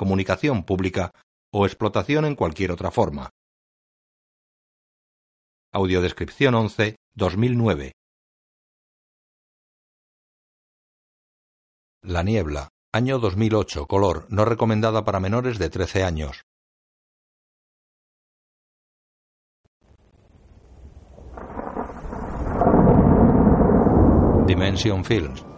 comunicación pública o explotación en cualquier otra forma. Audiodescripción 11 2009 La niebla, año 2008, color, no recomendada para menores de 13 años. Dimension Films.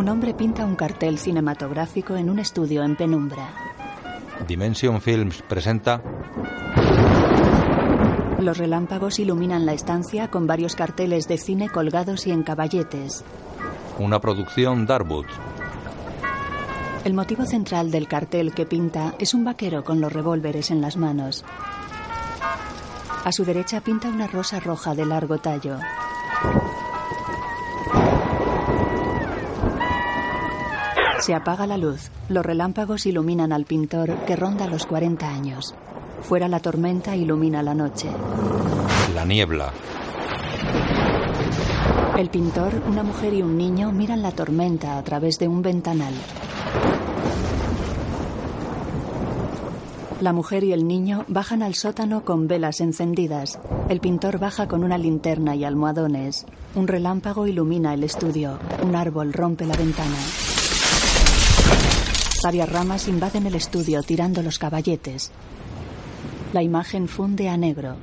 Un hombre pinta un cartel cinematográfico en un estudio en penumbra. Dimension Films presenta Los relámpagos iluminan la estancia con varios carteles de cine colgados y en caballetes. una producción Darwood. El motivo central del cartel que pinta es un vaquero con los revólveres en las manos. A su derecha pinta una rosa roja de largo tallo. Se apaga la luz. Los relámpagos iluminan al pintor que ronda los 40 años. Fuera la tormenta ilumina la noche. La niebla. El pintor, una mujer y un niño miran la tormenta a través de un ventanal. La mujer y el niño bajan al sótano con velas encendidas. El pintor baja con una linterna y almohadones. Un relámpago ilumina el estudio. Un árbol rompe la ventana. Varias ramas invaden el estudio tirando los caballetes. La imagen funde a negro.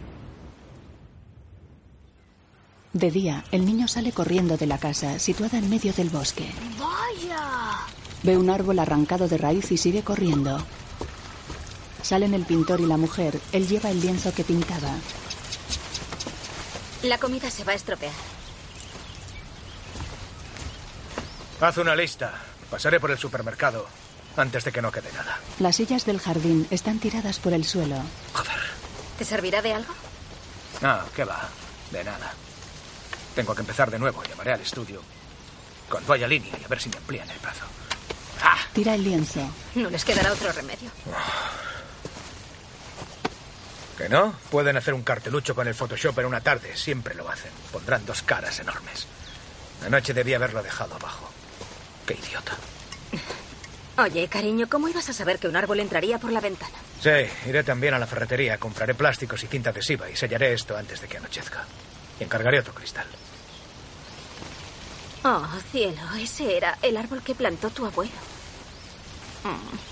De día, el niño sale corriendo de la casa, situada en medio del bosque. ¡Vaya! Ve un árbol arrancado de raíz y sigue corriendo. Salen el pintor y la mujer. Él lleva el lienzo que pintaba. La comida se va a estropear. Haz una lista. Pasaré por el supermercado antes de que no quede nada. Las sillas del jardín están tiradas por el suelo. ¿Te servirá de algo? Ah, ¿qué va? De nada. Tengo que empezar de nuevo. Llamaré al estudio con toalla línea y a ver si me amplían el brazo. Tira el lienzo. No les quedará otro remedio. ¿Que no? Pueden hacer un cartelucho con el Photoshop en una tarde. Siempre lo hacen. Pondrán dos caras enormes. Anoche debía haberlo dejado abajo. Qué idiota. Oye, cariño, ¿cómo ibas a saber que un árbol entraría por la ventana? Sí, iré también a la ferretería. Compraré plásticos y cinta adhesiva y sellaré esto antes de que anochezca. Y encargaré otro cristal. Oh, cielo, ese era el árbol que plantó tu abuelo.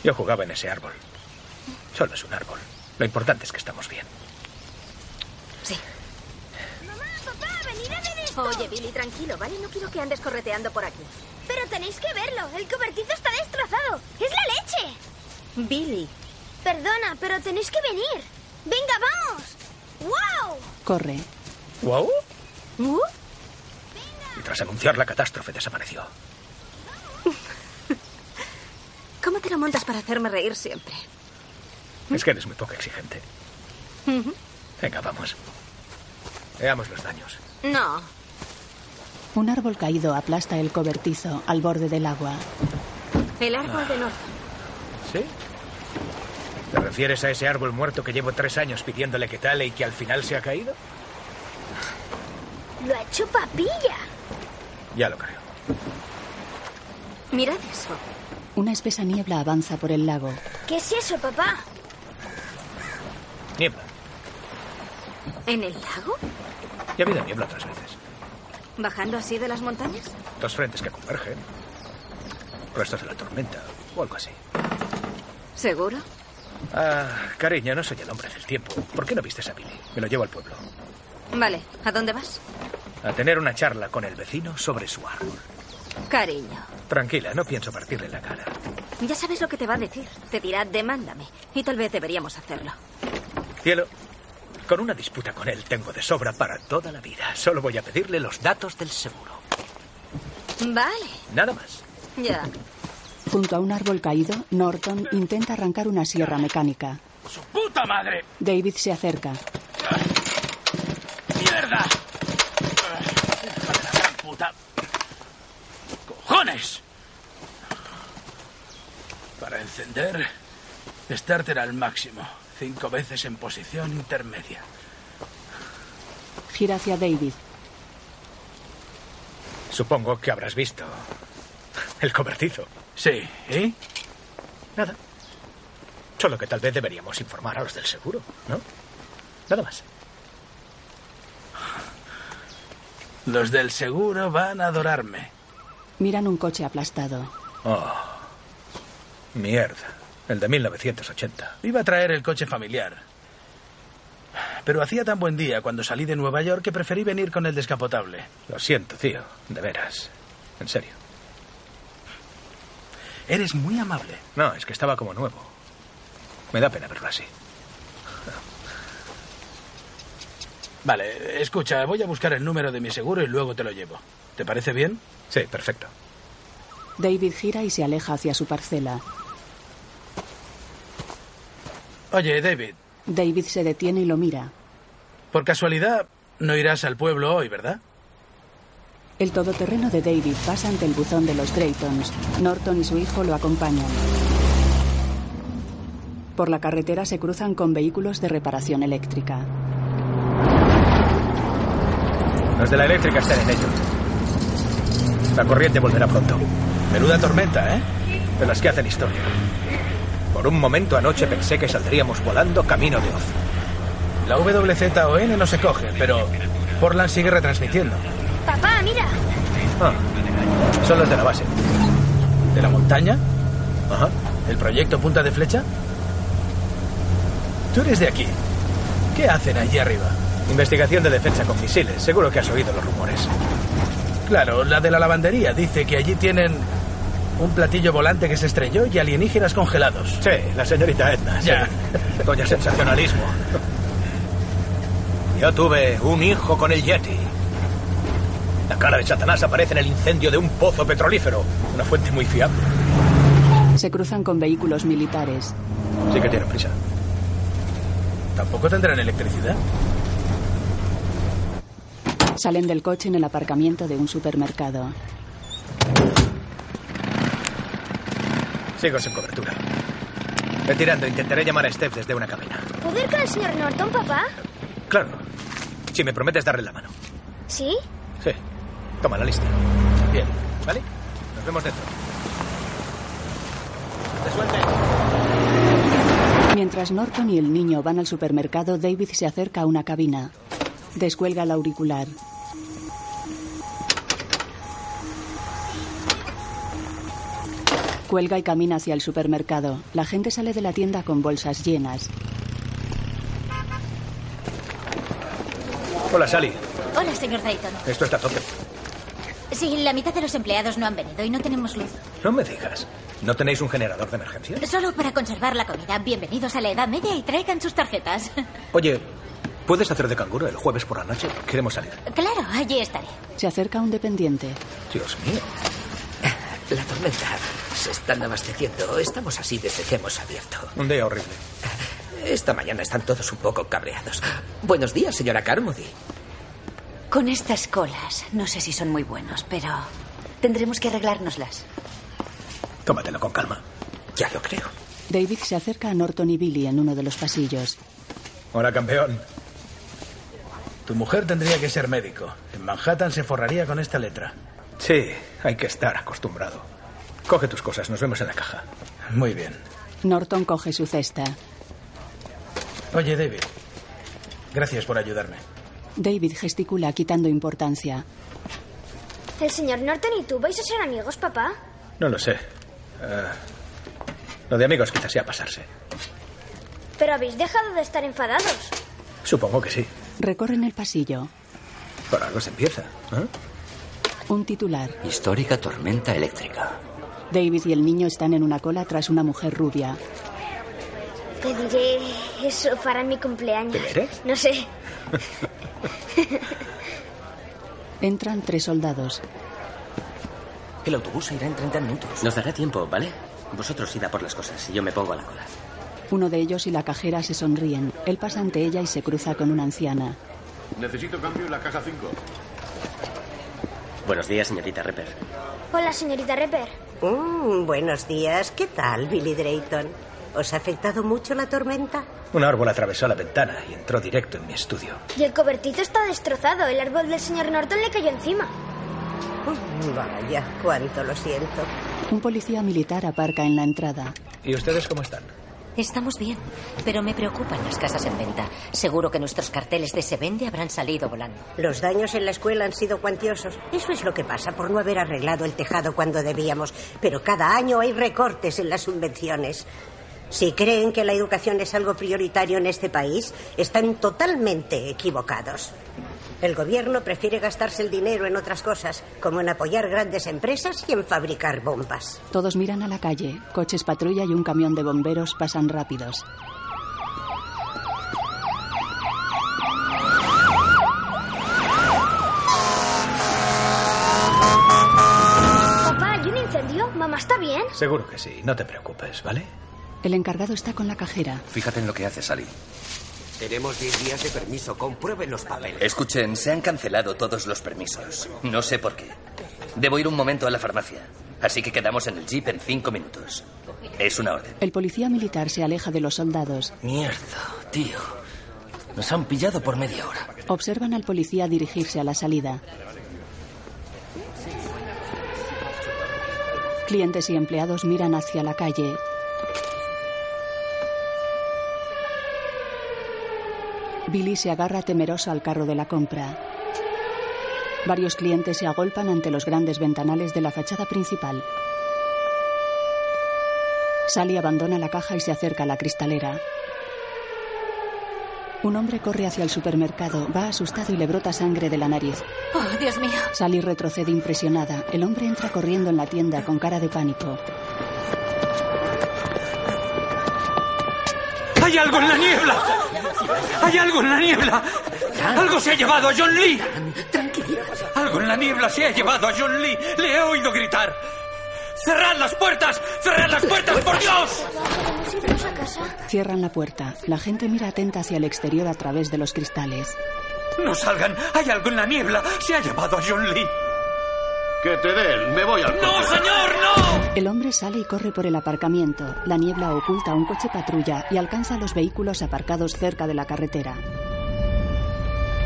Yo jugaba en ese árbol. Solo es un árbol. Lo importante es que estamos bien. Sí. Oye, Billy, tranquilo, ¿vale? No quiero que andes correteando por aquí. Pero tenéis que verlo. El cobertizo está destrozado. ¡Es la leche! Billy. Perdona, pero tenéis que venir. ¡Venga, vamos! ¡Wow! Corre. ¿Wow? ¿Uh? Y tras anunciar la catástrofe desapareció. ¿Cómo te lo montas para hacerme reír siempre? Es que eres muy poco exigente. Venga, vamos. Veamos los daños. No. Un árbol caído aplasta el cobertizo al borde del agua. El árbol de norte. ¿Sí? ¿Te refieres a ese árbol muerto que llevo tres años pidiéndole que tale y que al final se ha caído? Lo ha hecho papilla. Ya lo creo. Mirad eso. Una espesa niebla avanza por el lago. ¿Qué es eso, papá? Niebla. ¿En el lago? Ya ha habido niebla otras veces. ¿Bajando así de las montañas? Dos frentes que convergen. Restos de la tormenta o algo así. ¿Seguro? Ah, cariño, no soy el hombre del tiempo. ¿Por qué no vistes a Billy? Me lo llevo al pueblo. Vale, ¿a dónde vas? A tener una charla con el vecino sobre su árbol. Cariño, Tranquila, no pienso partirle la cara. ya sabes lo que te va a decir. Te dirá, demándame. Y tal vez deberíamos hacerlo. Cielo, con una disputa con él tengo de sobra para toda la vida. Solo voy a pedirle los datos del seguro. Vale, Nada más. ya. Junto a un árbol caído, Norton intenta arrancar una sierra mecánica. ¡Su puta madre! David se acerca. ¡Mierda! ¡Hija de la gran puta! ¡Cojones! Para encender, starter al máximo. Cinco veces en posición intermedia. Gira hacia David. Supongo que habrás visto el cobertizo. Sí, ¿y? Nada. Solo que tal vez deberíamos informar a los del seguro, ¿no? Nada más. Los del seguro van a adorarme. Miran un coche aplastado. Oh. Mierda. El de 1980. Iba a traer el coche familiar. Pero hacía tan buen día cuando salí de Nueva York que preferí venir con el descapotable. Lo siento, tío. De veras. En serio. Eres muy amable. No, es que estaba como nuevo. Me da pena verlo así. Vale, escucha, voy a buscar el número de mi seguro y luego te lo llevo. ¿Te parece bien? Sí, perfecto. David gira y se aleja hacia su parcela. Oye, David, David se detiene y lo mira. por casualidad no irás al pueblo hoy, ¿verdad? El todoterreno de David pasa ante el buzón de los Draytons. Norton y su hijo lo acompañan. Por la carretera se cruzan con vehículos de reparación eléctrica. Los de la eléctrica están en ello. La corriente volverá pronto. Menuda tormenta, ¿eh? De las que hacen historia. Por un momento anoche pensé que saldríamos volando camino de Oz. La WZON no se coge, pero Portland sigue retransmitiendo. Papá, mira. Ah, son los de la base. ¿De la montaña? Ajá. ¿El proyecto Punta de Flecha? Tú eres de aquí. ¿Qué hacen allí arriba? Investigación de defensa con misiles. Seguro que has oído los rumores. Claro, la de la lavandería dice que allí tienen un platillo volante que se estrelló y alienígenas congelados. Sí, la señorita Edna. sí. Ya. Doña sensacionalismo. Yo tuve un hijo con el Yeti. La cara de Satanás aparece en el incendio de un pozo petrolífero. Una fuente muy fiable. Se cruzan con vehículos militares. Sí que tienen prisa. ¿Tampoco tendrán electricidad? Salen del coche en el aparcamiento de un supermercado. Sigo sin cobertura. Retirando, intentaré llamar a Steph desde una cabina. ¿Puedo ir con el señor Norton, papá? Claro. Si me prometes darle la mano. ¿Sí? Sí. Toma la lista. Bien. ¿Vale? Nos vemos dentro. ¡De suerte! Mientras Norton y el niño van al supermercado, David se acerca a una cabina. Descuelga el auricular. Cuelga y camina hacia el supermercado. La gente sale de la tienda con bolsas llenas. Hola, Sally. Hola, señor Dayton. Esto está a tope. Sí, la mitad de los empleados no han venido y no tenemos luz. No me digas. ¿No tenéis un generador de emergencia? Solo para conservar la comida. Bienvenidos a la Edad Media y traigan sus tarjetas. Oye, ¿puedes hacer de canguro el jueves por la noche? Queremos salir. Claro, allí estaré. Se acerca un dependiente. Dios mío. La tormenta se están abasteciendo. Estamos así desde que hemos abierto. Un día horrible. Esta mañana están todos un poco cabreados. Buenos días, señora Carmody. Con estas colas, no sé si son muy buenos, pero tendremos que arreglárnoslas. Tómatelo con calma. Ya lo creo. David se acerca a Norton y Billy en uno de los pasillos. Hola, campeón. Tu mujer tendría que ser médico. En Manhattan se forraría con esta letra. Sí, hay que estar acostumbrado. Coge tus cosas, nos vemos en la caja. Muy bien. Norton coge su cesta. Oye, David. Gracias por ayudarme. David gesticula quitando importancia. ¿El señor Norton y tú vais a ser amigos, papá? No lo sé. Eh, lo de amigos quizás sea pasarse. Pero habéis dejado de estar enfadados. Supongo que sí. Recorren el pasillo. Por algo se empieza. ¿eh? Un titular. Histórica tormenta eléctrica. David y el niño están en una cola tras una mujer rubia. Pediré eso para mi cumpleaños. ¿De veras? No sé. Entran tres soldados. El autobús irá en 30 minutos. Nos dará tiempo, ¿vale? Vosotros id a por las cosas y yo me pongo a la cola. Uno de ellos y la cajera se sonríen. Él pasa ante ella y se cruza con una anciana. Necesito cambio en la caja 5. Buenos días, señorita Repper. Hola, señorita Repper. Mm, buenos días. ¿Qué tal, Billy Drayton? ¿Os ha afectado mucho la tormenta? Un árbol atravesó la ventana y entró directo en mi estudio. Y el cobertito está destrozado. El árbol del señor Norton le cayó encima. Mm, Vaya, cuánto lo siento. Un policía militar aparca en la entrada. ¿Y ustedes cómo están? Estamos bien, pero me preocupan las casas en venta. Seguro que nuestros carteles de se vende habrán salido volando. Los daños en la escuela han sido cuantiosos. Eso es lo que pasa por no haber arreglado el tejado cuando debíamos. Pero cada año hay recortes en las subvenciones. Si creen que la educación es algo prioritario en este país, están totalmente equivocados. El gobierno prefiere gastarse el dinero en otras cosas, como en apoyar grandes empresas y en fabricar bombas. Todos miran a la calle. Coches patrulla y un camión de bomberos pasan rápidos. Papá, ¿hay un incendio? ¿Mamá está bien? Seguro que sí, no te preocupes, ¿vale? El encargado está con la cajera. Fíjate en lo que hace Sally. Tenemos 10 días de permiso. Comprueben los papeles. Escuchen, se han cancelado todos los permisos. No sé por qué. Debo ir un momento a la farmacia. Así que quedamos en el jeep en cinco minutos. Es una orden. El policía militar se aleja de los soldados. Mierda, tío. Nos han pillado por media hora. Observan al policía dirigirse a la salida. Clientes y empleados miran hacia la calle. Billy se agarra temeroso al carro de la compra. Varios clientes se agolpan ante los grandes ventanales de la fachada principal. Sally abandona la caja y se acerca a la cristalera. Un hombre corre hacia el supermercado, va asustado y le brota sangre de la nariz. Oh, Dios mío. Sally retrocede impresionada. El hombre entra corriendo en la tienda con cara de pánico. ¡Hay algo en la niebla! ¡Hay algo en la niebla! ¡Algo se ha llevado a John Lee! ¡Algo en la niebla se ha llevado a John Lee! ¡Le he oído gritar! ¡Cerrad las puertas! ¡Cerrad las puertas, por Dios! Cierran la puerta. La gente mira atenta hacia el exterior a través de los cristales. ¡No salgan! ¡Hay algo en la niebla! ¡Se ha llevado a John Lee! Que te den, me voy al ¡No, señor, no! El hombre sale y corre por el aparcamiento. La niebla oculta un coche patrulla y alcanza los vehículos aparcados cerca de la carretera.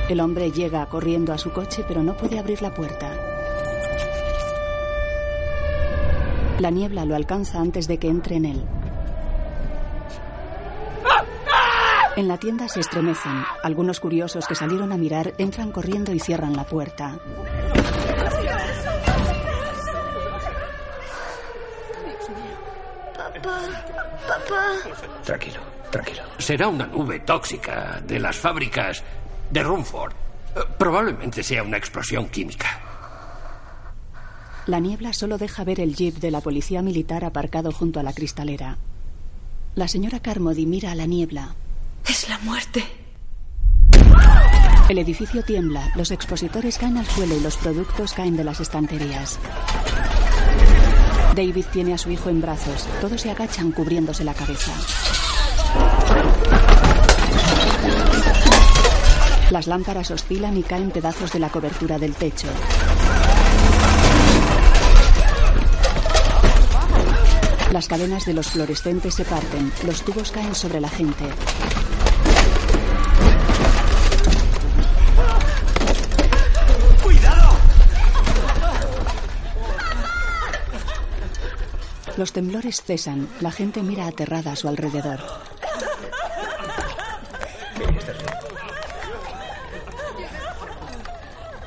El hombre llega corriendo a su coche pero no puede abrir la puerta. La niebla lo alcanza antes de que entre en él. En la tienda se estremecen. Algunos curiosos que salieron a mirar entran corriendo y cierran la puerta. Papá, papá. Tranquilo, tranquilo. Será una nube tóxica de las fábricas de Rumford. Eh, Probablemente sea una explosión química. La niebla solo deja ver el jeep de la policía militar aparcado junto a la cristalera. La señora Carmody mira a la niebla. Es la muerte. El edificio tiembla, los expositores caen al suelo y los productos caen de las estanterías. David tiene a su hijo en brazos. Todos se agachan cubriéndose la cabeza. Las lámparas oscilan y caen pedazos de la cobertura del techo. Las cadenas de los fluorescentes se parten, los tubos caen sobre la gente. Los temblores cesan, la gente mira aterrada a su alrededor.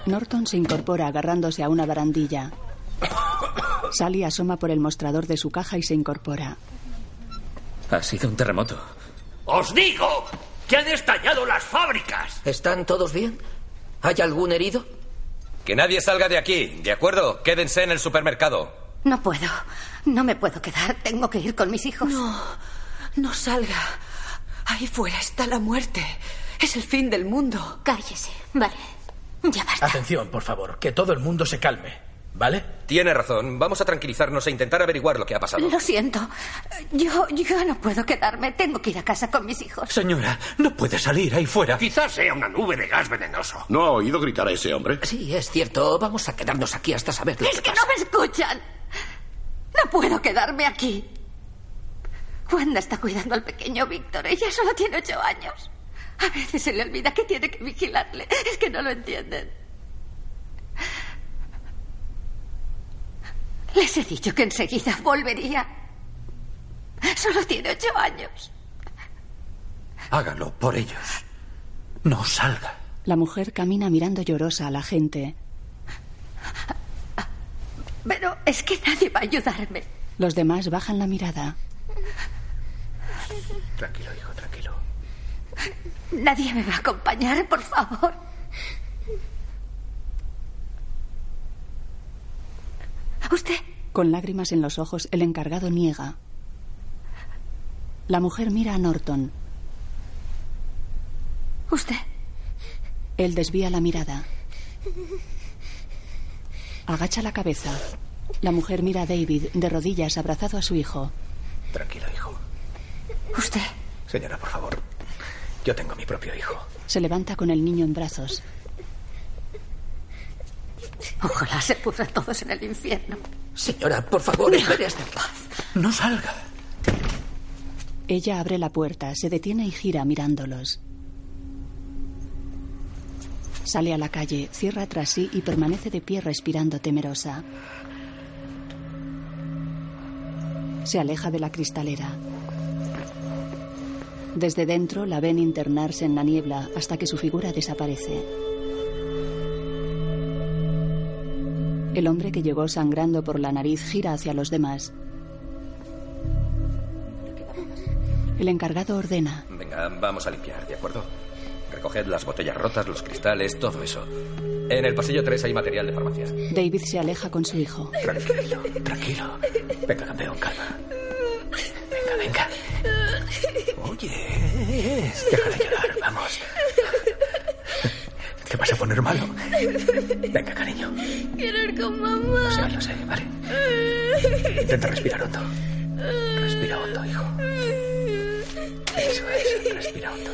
Norton se incorpora agarrándose a una barandilla. Sally asoma por el mostrador de su caja y se incorpora. Ha sido un terremoto. ¡Os digo que han estallado las fábricas! ¿Están todos bien? ¿Hay algún herido? Que nadie salga de aquí, ¿de acuerdo? Quédense en el supermercado. No puedo. No me puedo quedar. Tengo que ir con mis hijos. No, no salga. Ahí fuera está la muerte. Es el fin del mundo. Cállese. Vale. Ya basta. Atención, por favor, que todo el mundo se calme. ¿Vale? Tiene razón. Vamos a tranquilizarnos e intentar averiguar lo que ha pasado. Lo siento. Yo, yo no puedo quedarme. Tengo que ir a casa con mis hijos. Señora, no puede salir ahí fuera. Quizás sea una nube de gas venenoso. ¿No ha oído gritar a ese hombre? Sí, es cierto. Vamos a quedarnos aquí hasta saber lo Es que que no me escuchan. No puedo quedarme aquí. Wanda está cuidando al pequeño Víctor. Ella solo tiene ocho años. A veces se le olvida que tiene que vigilarle. Es que no lo entienden. Les he dicho que enseguida volvería. Solo tiene ocho años. Hágalo por ellos. No salga. La mujer camina mirando llorosa a la gente. Pero es que nadie va a ayudarme. Los demás bajan la mirada. Tranquilo, hijo, tranquilo. Nadie me va a acompañar, por favor. ¿Usted? Con lágrimas en los ojos, el encargado niega. La mujer mira a Norton. ¿Usted? Él desvía la mirada. Agacha la cabeza. La mujer mira a David de rodillas abrazado a su hijo. Tranquilo, hijo. ¿Usted? Señora, por favor. Yo tengo mi propio hijo. Se levanta con el niño en brazos. Ojalá se pudran todos en el infierno. Señora, por favor, espere en paz. No salga. Ella abre la puerta, se detiene y gira mirándolos. Sale a la calle, cierra tras sí y permanece de pie respirando temerosa. Se aleja de la cristalera. Desde dentro la ven internarse en la niebla hasta que su figura desaparece. El hombre que llegó sangrando por la nariz gira hacia los demás. El encargado ordena. Venga, vamos a limpiar, ¿de acuerdo? Recoged las botellas rotas, los cristales, todo eso. En el pasillo 3 hay material de farmacia. David se aleja con su hijo. Tranquilo, tranquilo. Venga, campeón, calma. Venga, venga. Oye, deja de llorar, vamos. Te vas a poner malo. Venga, cariño. Quiero ir con mamá. Lo sé, lo sé, vale. Intenta respirar hondo. Respira hondo, hijo. Eso es, respira hondo.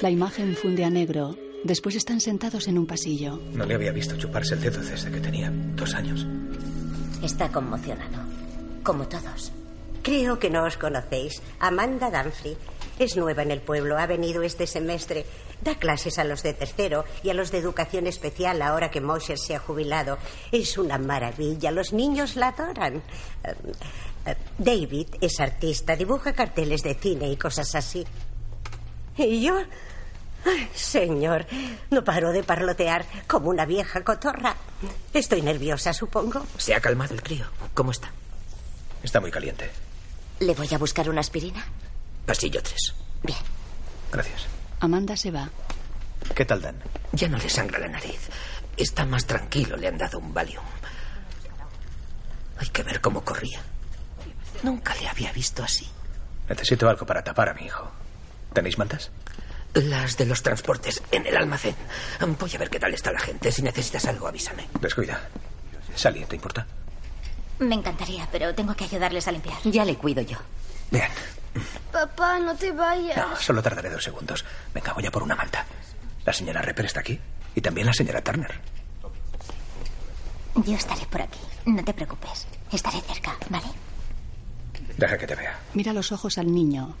La imagen funde a negro. Después están sentados en un pasillo. No le había visto chuparse el dedo desde que tenía dos años. Está conmocionado. Como todos. Creo que no os conocéis. Amanda Danfrey. Es nueva en el pueblo. Ha venido este semestre. Da clases a los de tercero y a los de educación especial ahora que Mosher se ha jubilado. Es una maravilla. Los niños la adoran. Eh, eh, David es artista. Dibuja carteles de cine y cosas así. ¿Y yo? Ay, señor, no paro de parlotear como una vieja cotorra. Estoy nerviosa, supongo. Se ha calmado el crío. ¿Cómo está? Está muy caliente. ¿Le voy a buscar una aspirina? Pasillo 3. Bien. Gracias. Amanda se va. ¿Qué tal, Dan? Ya no le sangra la nariz. Está más tranquilo. Le han dado un Valium. Hay que ver cómo corría. Nunca le había visto así. Necesito algo para tapar a mi hijo. ¿Tenéis mantas? Las de los transportes en el almacén. Voy a ver qué tal está la gente. Si necesitas algo, avísame. Descuida. Sally, ¿te importa? Me encantaría, pero tengo que ayudarles a limpiar. Ya le cuido yo. Bien. Papá, no te vayas. No, solo tardaré dos segundos. Venga, voy a por una manta. La señora Repper está aquí. Y también la señora Turner. Yo estaré por aquí. No te preocupes. Estaré cerca, ¿vale? Deja que te vea. Mira los ojos al niño.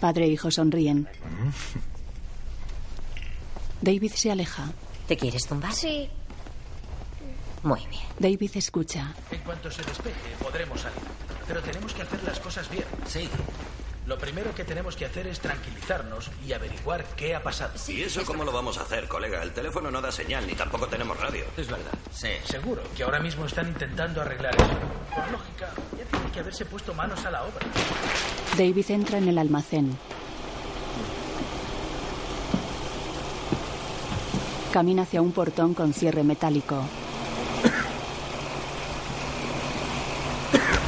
Padre e hijo sonríen. David se aleja. ¿Te quieres tumbar? Sí. Muy bien. David escucha. En cuanto se despeje, podremos salir. Pero tenemos que hacer las cosas bien. Sí. Lo primero que tenemos que hacer es tranquilizarnos y averiguar qué ha pasado. ¿Y eso cómo lo vamos a hacer, colega? El teléfono no da señal ni tampoco tenemos radio. Es verdad. Sí. Seguro que ahora mismo están intentando arreglar eso. Por lógica, ya tienen que haberse puesto manos a la obra. David entra en el almacén. Camina hacia un portón con cierre metálico.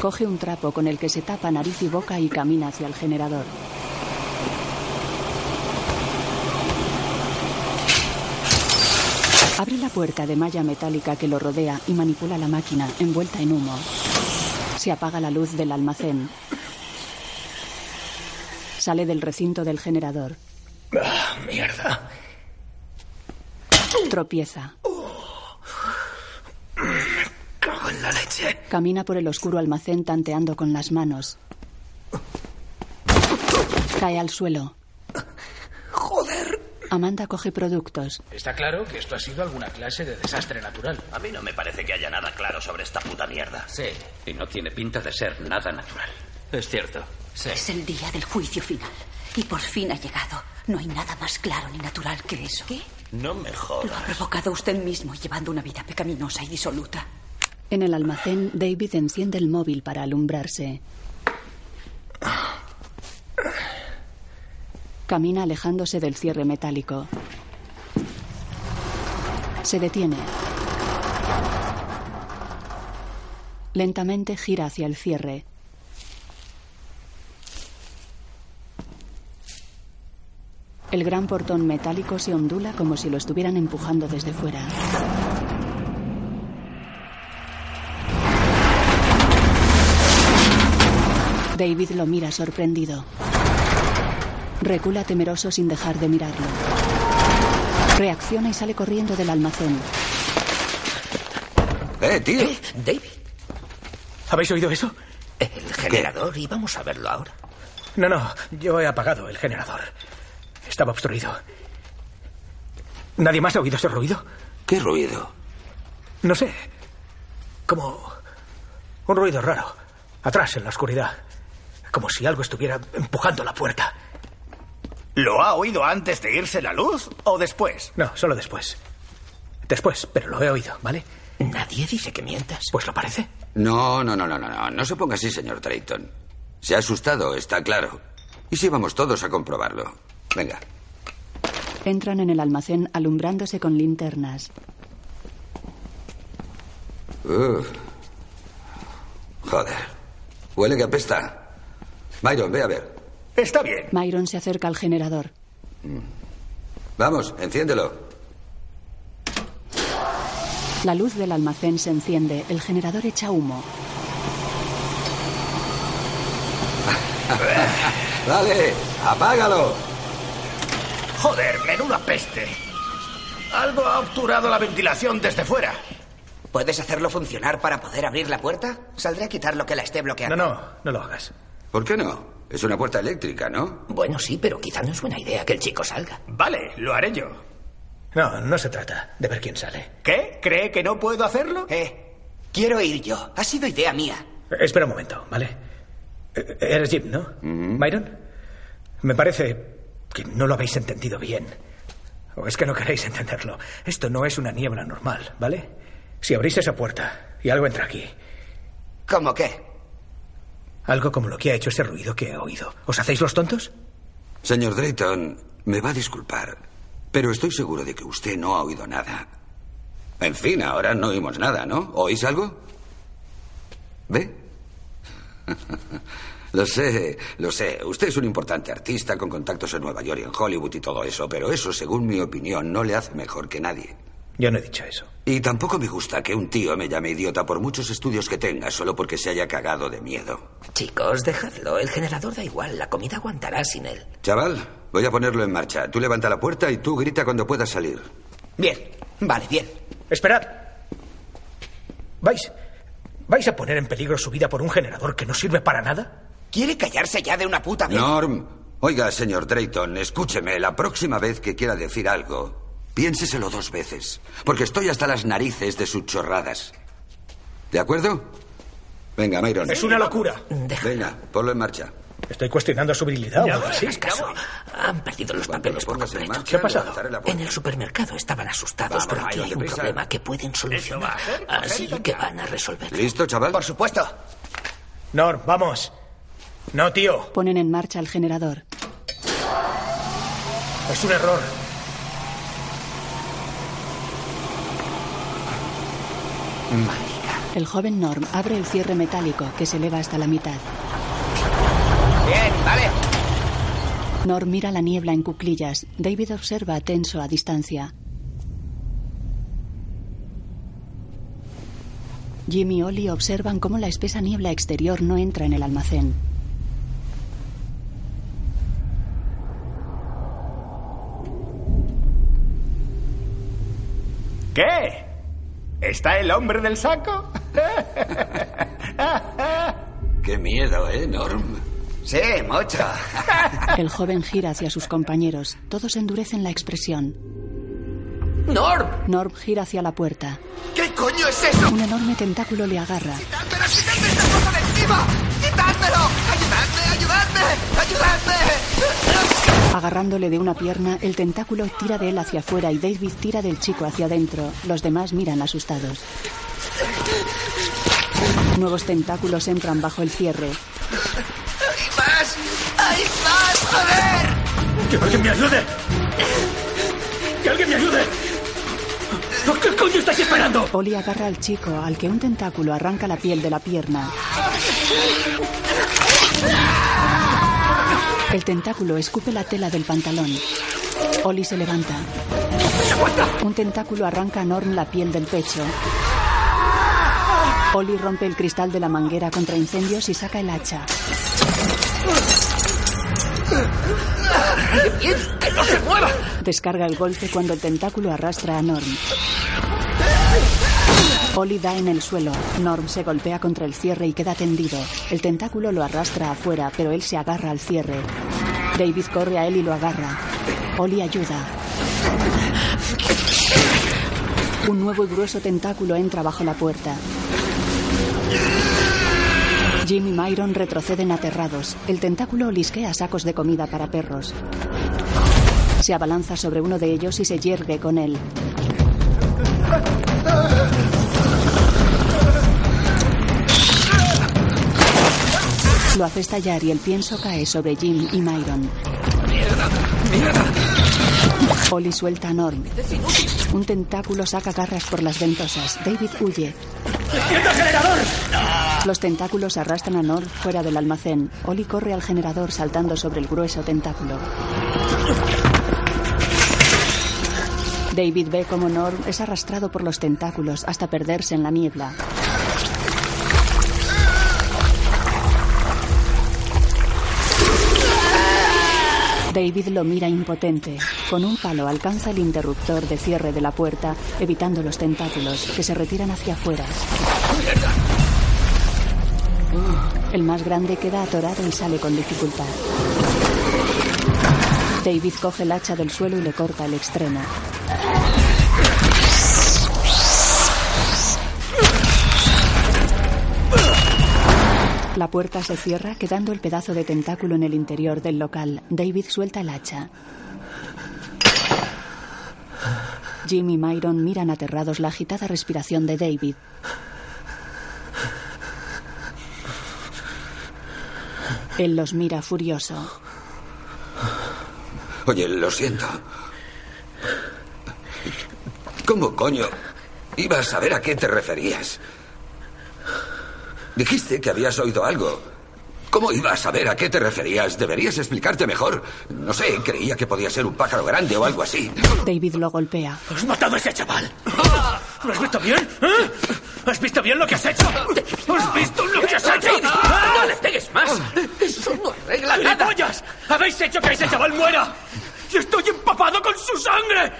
Coge un trapo con el que se tapa nariz y boca y camina hacia el generador. Abre la puerta de malla metálica que lo rodea y manipula la máquina, envuelta en humo. Se apaga la luz del almacén. Sale del recinto del generador. Ah, mierda. Tropieza. Cago en la leche. Camina por el oscuro almacén tanteando con las manos. Cae al suelo. Joder. Amanda coge productos. Está claro que esto ha sido alguna clase de desastre natural. A mí no me parece que haya nada claro sobre esta puta mierda. Sí, y no tiene pinta de ser nada natural. Es cierto. Es el día del juicio final. Y por fin ha llegado. No hay nada más claro ni natural que eso. ¿Qué? No me Lo ha jodas. provocado usted mismo llevando una vida pecaminosa y disoluta. En el almacén, David enciende el móvil para alumbrarse. Camina alejándose del cierre metálico. Se detiene. Lentamente gira hacia el cierre. El gran portón metálico se ondula como si lo estuvieran empujando desde fuera. David lo mira sorprendido. Recula temeroso sin dejar de mirarlo. Reacciona y sale corriendo del almacén. ¡Eh, tío! David. ¿Habéis oído eso? El generador, y vamos a verlo ahora. No, no, yo he apagado el generador. Estaba obstruido. ¿Nadie más ha oído ese ruido? ¿Qué ruido? No sé. Como un ruido raro. Atrás, en la oscuridad. Como si algo estuviera empujando la puerta. ¿Lo ha oído antes de irse la luz o después? No, solo después. Después, pero lo he oído, ¿vale? Nadie dice que mientas. Pues lo parece. No, no, no, no, no, no. No se ponga así, señor Drayton. Se ha asustado, está claro. ¿Y si vamos todos a comprobarlo? Venga. Entran en el almacén alumbrándose con linternas. Uf. Joder. Huele que apesta. Byron, ve a ver. Está bien. Myron se acerca al generador. Vamos, enciéndelo. La luz del almacén se enciende. El generador echa humo. Dale, apágalo. Joder, menuda peste. Algo ha obturado la ventilación desde fuera. ¿Puedes hacerlo funcionar para poder abrir la puerta? Saldré a quitar lo que la esté bloqueando. No, no, no lo hagas. ¿Por qué no? Es una puerta eléctrica, ¿no? Bueno, sí, pero quizá no es buena idea que el chico salga. Vale, lo haré yo. No, no se trata de ver quién sale. ¿Qué? ¿Cree que no puedo hacerlo? Eh, quiero ir yo. Ha sido idea mía. Eh, Espera un momento, ¿vale? Eh, Eres Jim, ¿no? ¿Myron? Me parece que no lo habéis entendido bien. O es que no queréis entenderlo. Esto no es una niebla normal, ¿vale? Si abrís esa puerta y algo entra aquí, ¿Cómo qué? Algo como lo que ha hecho ese ruido que he oído, ¿os hacéis los tontos? Señor Drayton, me va a disculpar, pero estoy seguro de que usted no ha oído nada. En fin, ahora no oímos nada, ¿no? ¿Oís algo? ¿Ve? lo sé, lo sé. Usted es un importante artista con contactos en Nueva York y en Hollywood y todo eso, pero eso, según mi opinión, no le hace mejor que nadie. Yo no he dicho eso. Y tampoco me gusta que un tío me llame idiota por muchos estudios que tenga solo porque se haya cagado de miedo. Chicos, dejadlo. El generador da igual. La comida aguantará sin él. Chaval, voy a ponerlo en marcha. Tú levanta la puerta y tú grita cuando puedas salir. Bien. Vale, bien. Esperad. ¿Vais? ¿Vais a poner en peligro su vida por un generador que no sirve para nada? ¿Quiere callarse ya de una puta vez? Norm, oiga, señor Drayton, escúcheme. La próxima vez que quiera decir algo, piénseselo dos veces. Porque estoy hasta las narices de sus chorradas. ¿De acuerdo? Venga, Myron. Es una locura. Venga, ponlo en marcha. Estoy cuestionando su virilidad o algo así. hagas caso. Han perdido los papeles por completo. ¿Qué ha pasado? En el supermercado estaban asustados, Vamos, pero aquí Myron, hay un problema que pueden solucionar. Así que van a resolverlo. ¿Listo, chaval? Por supuesto. Norm, vamos. No, tío. Ponen en marcha el generador. Es un error. El joven Norm abre el cierre metálico que se eleva hasta la mitad. Bien, vale. Norm mira la niebla en cuclillas. David observa tenso a distancia. Jim y Ollie observan cómo la espesa niebla exterior no entra en el almacén. ¿Qué? ¿Está el hombre del saco? Qué miedo, ¿eh, Norm? Sí, mucho. El joven gira hacia sus compañeros. Todos endurecen la expresión. ¡Norm! Norm gira hacia la puerta. ¿Qué coño es eso? Un enorme tentáculo le agarra. ¡Pero esta Agarrándole de una pierna, el tentáculo tira de él hacia afuera y David tira del chico hacia adentro. Los demás miran asustados. Nuevos tentáculos entran bajo el cierre. ¡Hay más! ¡Hay más! ¡Joder! ¡Que alguien me ayude! ¡Que alguien me ayude! ¿Qué coño estáis esperando? Oli agarra al chico, al que un tentáculo arranca la piel de la pierna. El tentáculo escupe la tela del pantalón. Oli se levanta. Un tentáculo arranca a Norm la piel del pecho. Oli rompe el cristal de la manguera contra incendios y saca el hacha. ¡Que no se mueva! Descarga el golpe cuando el tentáculo arrastra a Norm. Oli da en el suelo. Norm se golpea contra el cierre y queda tendido. El tentáculo lo arrastra afuera, pero él se agarra al cierre. David corre a él y lo agarra. Oli ayuda. Un nuevo y grueso tentáculo entra bajo la puerta. Jim y Myron retroceden aterrados. El tentáculo olisquea sacos de comida para perros. Se abalanza sobre uno de ellos y se yergue con él. Lo hace estallar y el pienso cae sobre Jim y Myron. Oli suelta a Norm. Un tentáculo saca garras por las ventosas. David huye. ¡Encienda el generador! Los tentáculos arrastran a Norm fuera del almacén. Oli corre al generador saltando sobre el grueso tentáculo. David ve cómo Norm es arrastrado por los tentáculos hasta perderse en la niebla. David lo mira impotente. Con un palo alcanza el interruptor de cierre de la puerta, evitando los tentáculos, que se retiran hacia afuera. El más grande queda atorado y sale con dificultad. David coge el hacha del suelo y le corta el extremo. La puerta se cierra, quedando el pedazo de tentáculo en el interior del local. David suelta el hacha. Jim y Myron miran aterrados la agitada respiración de David. Él los mira furioso. Oye, lo siento. ¿Cómo coño iba a saber a qué te referías? Dijiste que habías oído algo. ¿Cómo iba a saber a qué te referías? Deberías explicarte mejor. No sé, creía que podía ser un pájaro grande o algo así. David lo golpea. ¡Has matado a ese chaval! ¿Lo has visto bien? ¿Eh? ¿Has visto bien lo que has hecho? ¿Has visto lo que has hecho? ¡No le pegues más! ¡Eso no arregla nada! ¡Gilipollas! ¡Habéis hecho que ese chaval muera! ¡Y estoy empapado con su sangre!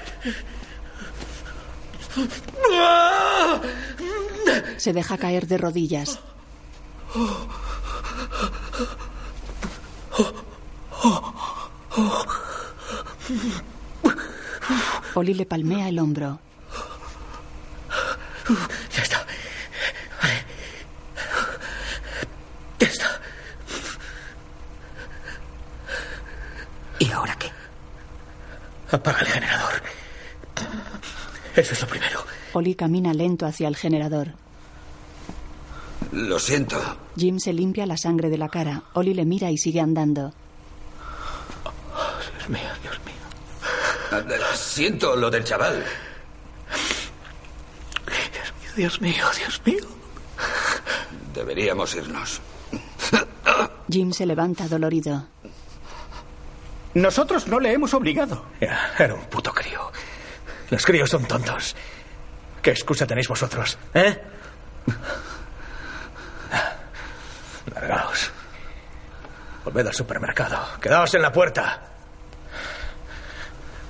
Se deja caer de rodillas. Oli le palmea el hombro. Ya está. Vale. Ya está. ¿Y ahora qué? Apaga el generador. Eso es lo primero. Oli camina lento hacia el generador. Lo siento. Jim se limpia la sangre de la cara. Oli le mira y sigue andando. Dios mío, Dios mío. Siento lo del chaval. Dios mío, Dios mío. Deberíamos irnos. Jim se levanta dolorido. Nosotros no le hemos obligado. Ya, era un puto crío. Los críos son tontos. ¿Qué excusa tenéis vosotros? ¿Eh? Volved al supermercado. Quedaos en la puerta.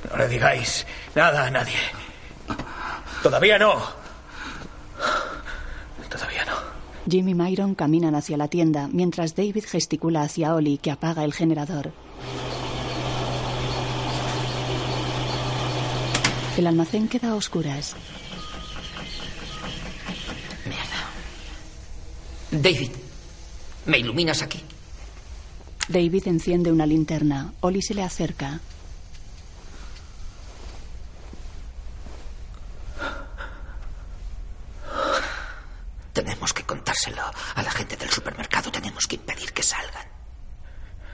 No le digáis nada a nadie. Todavía no. Todavía no. Jim y Myron caminan hacia la tienda mientras David gesticula hacia Ollie que apaga el generador. El almacén queda a oscuras. David, ¿me iluminas aquí? David enciende una linterna. Ollie se le acerca. Tenemos que contárselo a la gente del supermercado. Tenemos que impedir que salgan.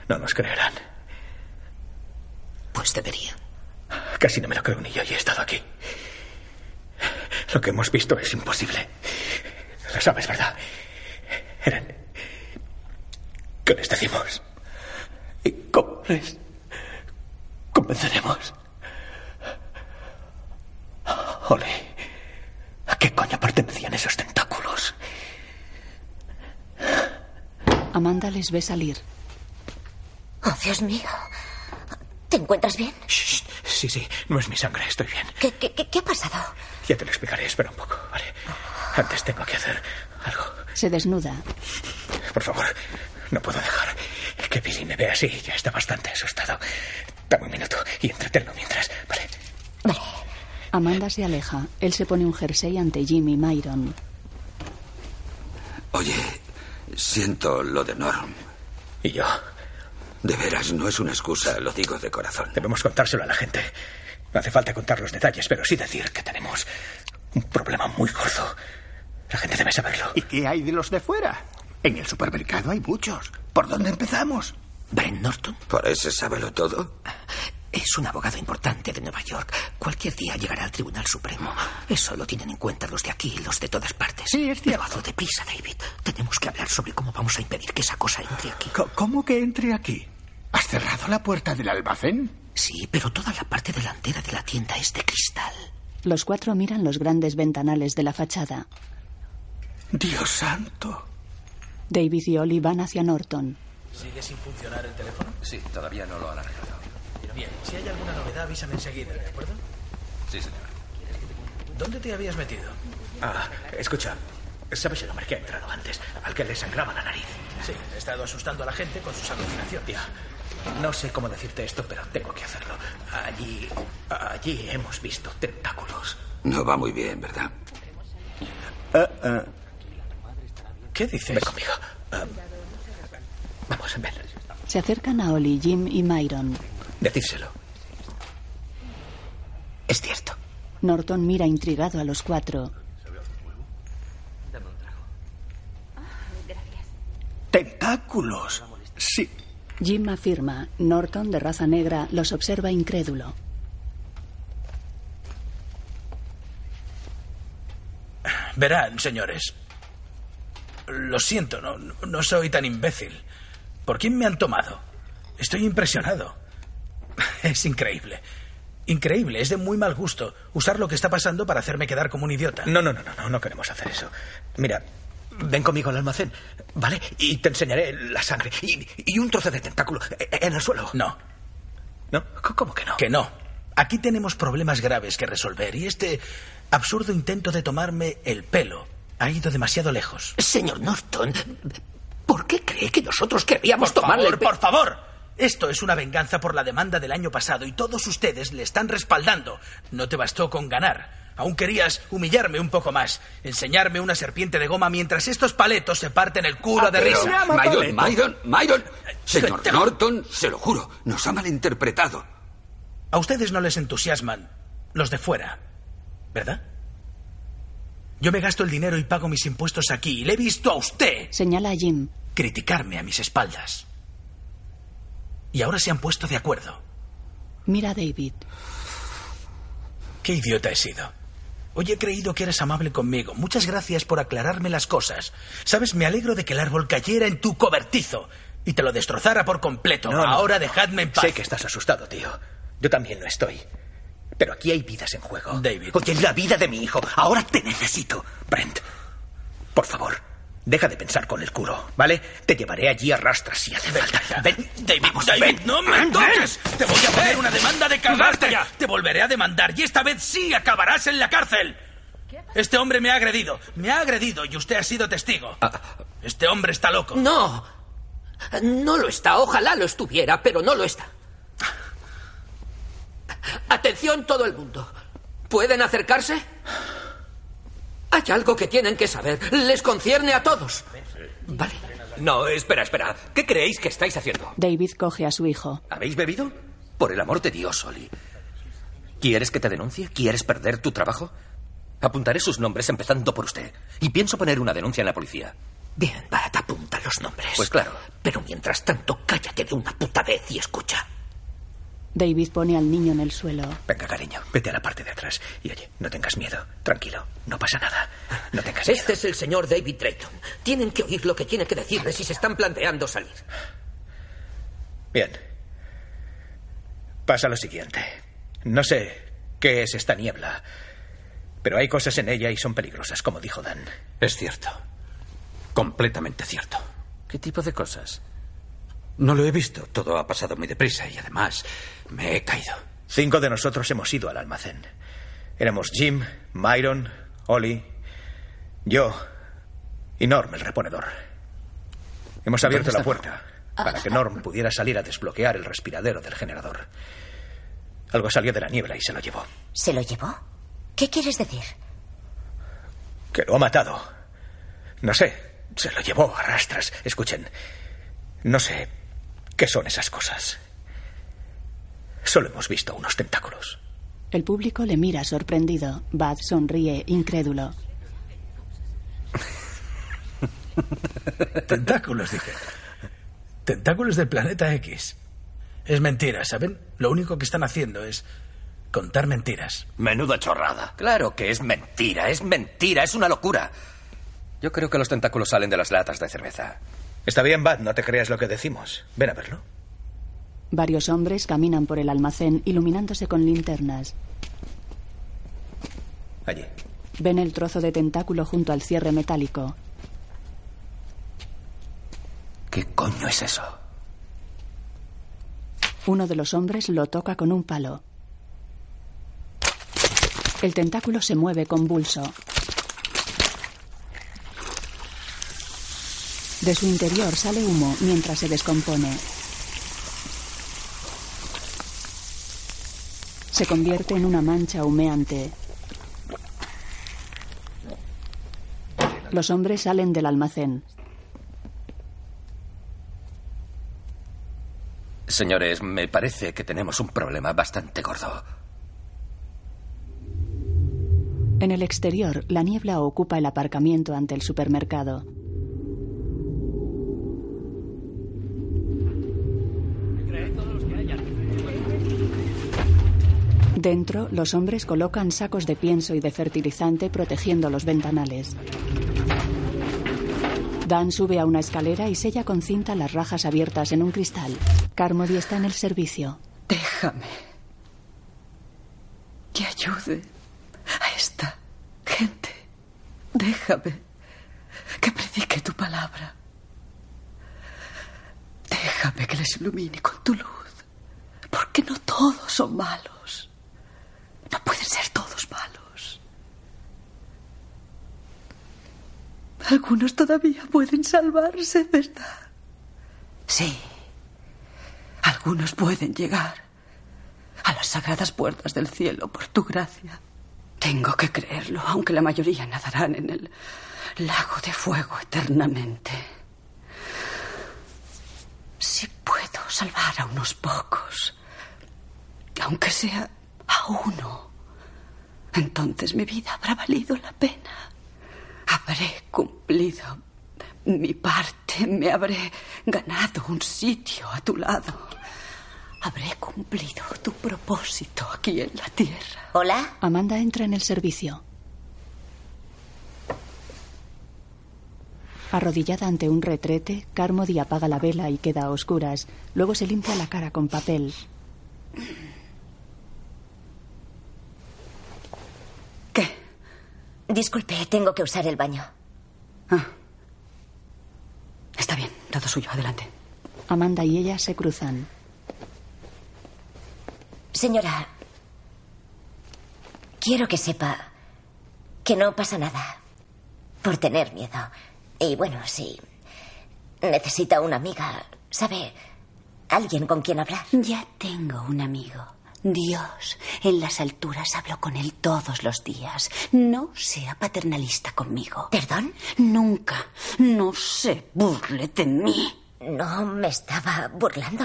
No nos creerán. Pues deberían. Casi no me lo creo ni yo y he estado aquí. Lo que hemos visto es imposible. Lo sabes, ¿verdad? Eran. ¿Qué les decimos? ¿Y cómo les convenceremos? Ole, ¿a qué coño pertenecían esos tentáculos? Amanda les ve salir. Oh, Dios mío. ¿Te encuentras bien? Sí, sí, no es mi sangre, estoy bien. ¿Qué, qué, qué- qué ha pasado? Ya te lo explicaré, espera un poco, ¿vale? Antes tengo que hacer algo. Se desnuda. Por favor, no puedo dejar que Billy me vea así. Ya está bastante asustado. Dame un minuto y entretenlo mientras, ¿vale? Amanda se aleja. Él se pone un jersey ante Jim y Myron. Oye, siento lo de Norm. ¿Y yo? De veras, no es una excusa, lo digo de corazón. Debemos contárselo a la gente. No hace falta contar los detalles, pero sí decir que tenemos un problema muy gordo. La gente debe saberlo. ¿Y qué hay de los de fuera? En el supermercado hay muchos. ¿Por dónde empezamos? Brent Norton ¿Por ese sábelo todo? es un abogado importante de Nueva York. Cualquier día llegará al Tribunal Supremo. Eso lo tienen en cuenta los de aquí y los de todas partes. Sí, es cierto. Pero deprisa, David. Tenemos que hablar sobre cómo vamos a impedir que esa cosa entre aquí. ¿Cómo que entre aquí? ¿Has cerrado la puerta del almacén? Sí, pero toda la parte delantera de la tienda es de cristal. Los cuatro miran los grandes ventanales de la fachada. Dios santo. David y Ollie van hacia Norton. ¿Sigue sin funcionar el teléfono? Sí, todavía no lo han arreglado. Bien, si hay alguna novedad, avísame enseguida, ¿de acuerdo? Sí, señor. ¿Dónde te habías metido? Ah, escucha. ¿Sabes el hombre que ha entrado antes? Al que le sangraba la nariz. Sí, he estado asustando a la gente con sus alucinaciones. Ya. No sé cómo decirte esto, pero tengo que hacerlo. Allí. Allí hemos visto tentáculos. No va muy bien, ¿verdad? ¿Qué dices? Ven conmigo. Ah, vamos, ven. Se acercan a Ollie, Jim y Myron. Decírselo. Es cierto. Norton mira intrigado a los cuatro. Tentáculos. Sí. Jim afirma. Norton, de raza negra, los observa incrédulo. Verán, señores. Lo siento, no, no soy tan imbécil. ¿Por quién me han tomado? Estoy impresionado. Es increíble. Increíble, es de muy mal gusto usar lo que está pasando para hacerme quedar como un idiota. No, no, no, no, no, no queremos hacer eso. Mira, ven conmigo al almacén, ¿vale? Y te enseñaré la sangre y, un trozo de tentáculo eh, en el suelo. No. ¿No? ¿Cómo que no? Que no. Aquí tenemos problemas graves que resolver y este absurdo intento de tomarme el pelo ha ido demasiado lejos. Señor Norton, ¿por qué cree que nosotros querríamos Por tomarle favor, por favor. Esto es una venganza por la demanda del año pasado y todos ustedes le están respaldando. No te bastó con ganar. Aún querías humillarme un poco más, enseñarme una serpiente de goma mientras estos paletos se parten el culo de Pero, risa. Myron, Myron, Myron. Señor Norton, se lo juro, nos ha malinterpretado. A ustedes no les entusiasman los de fuera, ¿verdad? Yo me gasto el dinero y pago mis impuestos aquí y le he visto a usted Señala a Jim. criticarme a mis espaldas. Y ahora se han puesto de acuerdo. Mira a David. Qué idiota he sido. Hoy he creído que eres amable conmigo. Muchas gracias por aclararme las cosas. Sabes, me alegro de que el árbol cayera en tu cobertizo y te lo destrozara por completo. No, no. Ahora dejadme en paz. Sé que estás asustado, tío. Yo también lo estoy. Pero aquí hay vidas en juego. David. Oye, es la vida de mi hijo. Ahora te necesito. Brent, Por favor, deja de pensar con el culo, ¿vale? Te llevaré allí a rastras si hace falta. Ven, David, vamos, David, ven. no me Ven, toques. ven. Te voy a poner una demanda de cagarte. ya. Te volveré a demandar y esta vez sí acabarás en la cárcel. Este hombre me ha agredido. Me ha agredido y usted ha sido testigo. Este hombre está loco. No. No lo está. Ojalá lo estuviera, pero no lo está. Atención todo el mundo. ¿Pueden acercarse? Hay algo que tienen que saber. Les concierne a todos. Vale. No, espera, espera. ¿Qué creéis que estáis haciendo? David coge a su hijo. ¿Habéis bebido? Por el amor de Dios, Oli. ¿Quieres que te denuncie? ¿Quieres perder tu trabajo? Apuntaré sus nombres empezando por usted. Y pienso poner una denuncia en la policía. Bien, Bart, apunta los nombres. Pues claro. Pero mientras tanto, cállate de una puta vez y escucha. David pone al niño en el suelo. Venga, cariño, vete a la parte de atrás. Y oye, no tengas miedo. Tranquilo, no pasa nada. No tengas miedo. Este es el señor David Drayton. Tienen que oír lo que tiene que decirles si se están planteando salir. Bien. Pasa lo siguiente. No sé qué es esta niebla, pero hay cosas en ella y son peligrosas, como dijo Dan. Es cierto. Completamente cierto. ¿Qué tipo de cosas? No lo he visto. Todo ha pasado muy deprisa y además me he caído. Cinco de nosotros hemos ido al almacén. Éramos Jim, Myron, Ollie, yo y Norm, el reponedor. Hemos abierto ¿Dónde la puerta para que Norm pudiera salir a desbloquear el respiradero del generador. Algo salió de la niebla y se lo llevó. ¿Se lo llevó? ¿Qué quieres decir? Que lo ha matado. No sé, se lo llevó a rastras. Escuchen, no sé qué son esas cosas. Solo hemos visto unos tentáculos. El público le mira sorprendido. Bud sonríe, incrédulo. Tentáculos, dije. Tentáculos del planeta X. Es mentira, ¿saben? Lo único que están haciendo es contar mentiras. Menuda chorrada. Claro que es mentira, es mentira, es una locura. Yo creo que los tentáculos salen de las latas de cerveza. Está bien, Bud, no te creas lo que decimos. Ven a verlo. Varios hombres caminan por el almacén iluminándose con linternas. Allí. Ven el trozo de tentáculo junto al cierre metálico. ¿Qué coño es eso? Uno de los hombres lo toca con un palo. El tentáculo se mueve convulso. De su interior sale humo mientras se descompone. Se convierte en una mancha humeante. Los hombres salen del almacén. Señores, me parece que tenemos un problema bastante gordo. En el exterior, la niebla ocupa el aparcamiento ante el supermercado. Dentro, los hombres colocan sacos de pienso y de fertilizante protegiendo los ventanales. Dan sube a una escalera y sella con cinta las rajas abiertas en un cristal. Carmody está en el servicio. Déjame que ayude a esta gente. Déjame que predique tu palabra. Déjame que les ilumine con tu luz. Porque no todos son malos. No pueden ser todos malos. Algunos todavía pueden salvarse, ¿verdad? Sí. Algunos pueden llegar a las sagradas puertas del cielo por tu gracia. Tengo que creerlo, aunque la mayoría nadarán en el lago de fuego eternamente. Si puedo salvar a unos pocos, aunque sea a uno, entonces mi vida habrá valido la pena. Habré cumplido mi parte, me habré ganado un sitio a tu lado. Habré cumplido tu propósito aquí en la tierra. ¿Hola? Amanda entra en el servicio. Arrodillada ante un retrete, Carmody apaga la vela y queda a oscuras. Luego se limpia la cara con papel. Disculpe, tengo que usar el baño. Ah. Está bien, todo suyo, adelante. Amanda y ella se cruzan. Señora, quiero que sepa que no pasa nada por tener miedo. Y bueno, si necesita una amiga, ¿sabe? Alguien con quien hablar. Ya tengo un amigo. Dios, en las alturas hablo con él todos los días. No sea paternalista conmigo. ¿Perdón? Nunca. No se burle de mí. No me estaba burlando.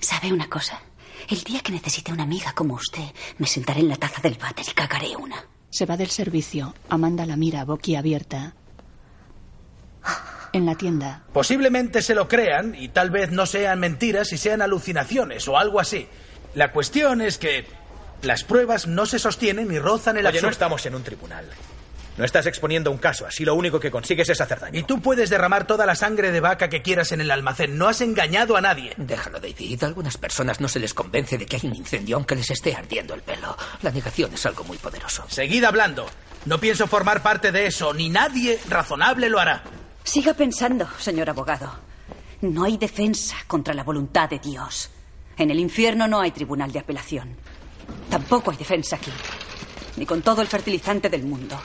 ¿Sabe una cosa? El día que necesite una amiga como usted, me sentaré en la taza del váter y cagaré una. Se va del servicio. Amanda la mira boquiabierta. En la tienda. Posiblemente se lo crean y tal vez no sean mentiras y sean alucinaciones o algo así. La cuestión es que las pruebas no se sostienen y rozan el Oye, no absurdo. estamos en un tribunal. No estás exponiendo un caso, así lo único que consigues es hacer daño. Y tú puedes derramar toda la sangre de vaca que quieras en el almacén. No has engañado a nadie. Déjalo, David. A algunas personas no se les convence de que hay un incendio aunque les esté ardiendo el pelo. La negación es algo muy poderoso. Seguid hablando. No pienso formar parte de eso, ni nadie razonable lo hará. Siga pensando, señor abogado. No hay defensa contra la voluntad de Dios. En el infierno no hay tribunal de apelación. Tampoco hay defensa aquí. Ni con todo el fertilizante del mundo.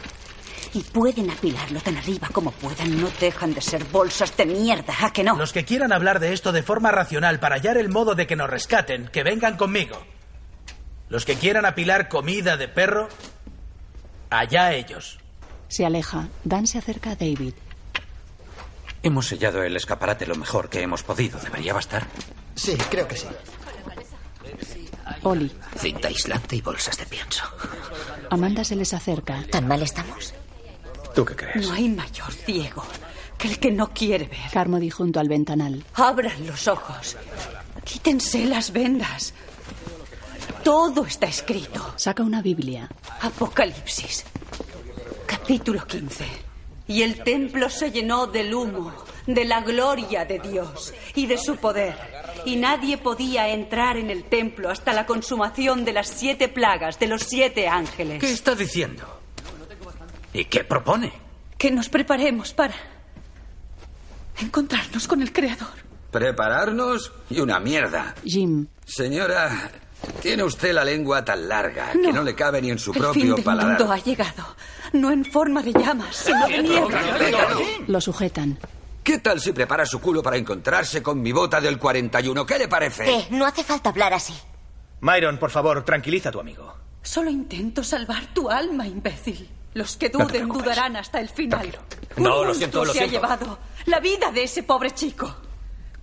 Y pueden apilarlo tan arriba como puedan. No dejan de ser bolsas de mierda, ¿a que no? Los que quieran hablar de esto de forma racional para hallar el modo de que nos rescaten, que vengan conmigo. Los que quieran apilar comida de perro, allá ellos. Se aleja. Dan se acerca a David. Hemos sellado el escaparate lo mejor que hemos podido. ¿Debería bastar? Sí, creo que sí. Oli. Cinta aislante y bolsas de pienso. Amanda se les acerca. ¿Tan mal estamos? ¿Tú qué crees? No hay mayor ciego que el que no quiere ver. Carmody junto al ventanal. Abran los ojos. Quítense las vendas. Todo está escrito. Saca una Biblia. Apocalipsis. Capítulo 15. Y el templo se llenó del humo, de la gloria de Dios y de su poder. Y nadie podía entrar en el templo hasta la consumación de las siete plagas de los siete ángeles. ¿Qué está diciendo? ¿Y qué propone? Que nos preparemos para encontrarnos con el Creador. ¿Prepararnos? Y una mierda. Jim. Señora, tiene usted la lengua tan larga que no le cabe ni en su el fin propio del paladar. mundo ha llegado. No en forma de llamas, sino de niebla. Lo sujetan. ¿Qué tal si prepara su culo para encontrarse con mi bota del 41? ¿Qué le parece? Eh, no hace falta hablar así. Myron, por favor, tranquiliza a tu amigo. Solo intento salvar tu alma, imbécil. Los que duden dudarán hasta el final. No, Un lo siento, lo se ha llevado la vida de ese pobre chico.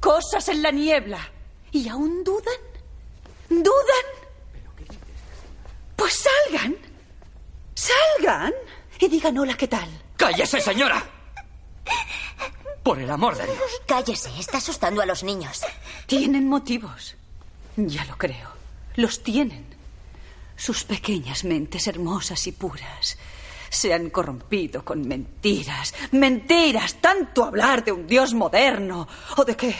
Cosas en la niebla. ¿Y aún dudan? ¿Dudan? Pues salgan. Salgan y digan hola, ¿qué tal? ¡Cállese, señora! Por el amor de Dios. Cállese, está asustando a los niños. Tienen motivos. Ya lo creo. Los tienen. Sus pequeñas mentes hermosas y puras se han corrompido con mentiras. Mentiras. Tanto hablar de un Dios moderno o de que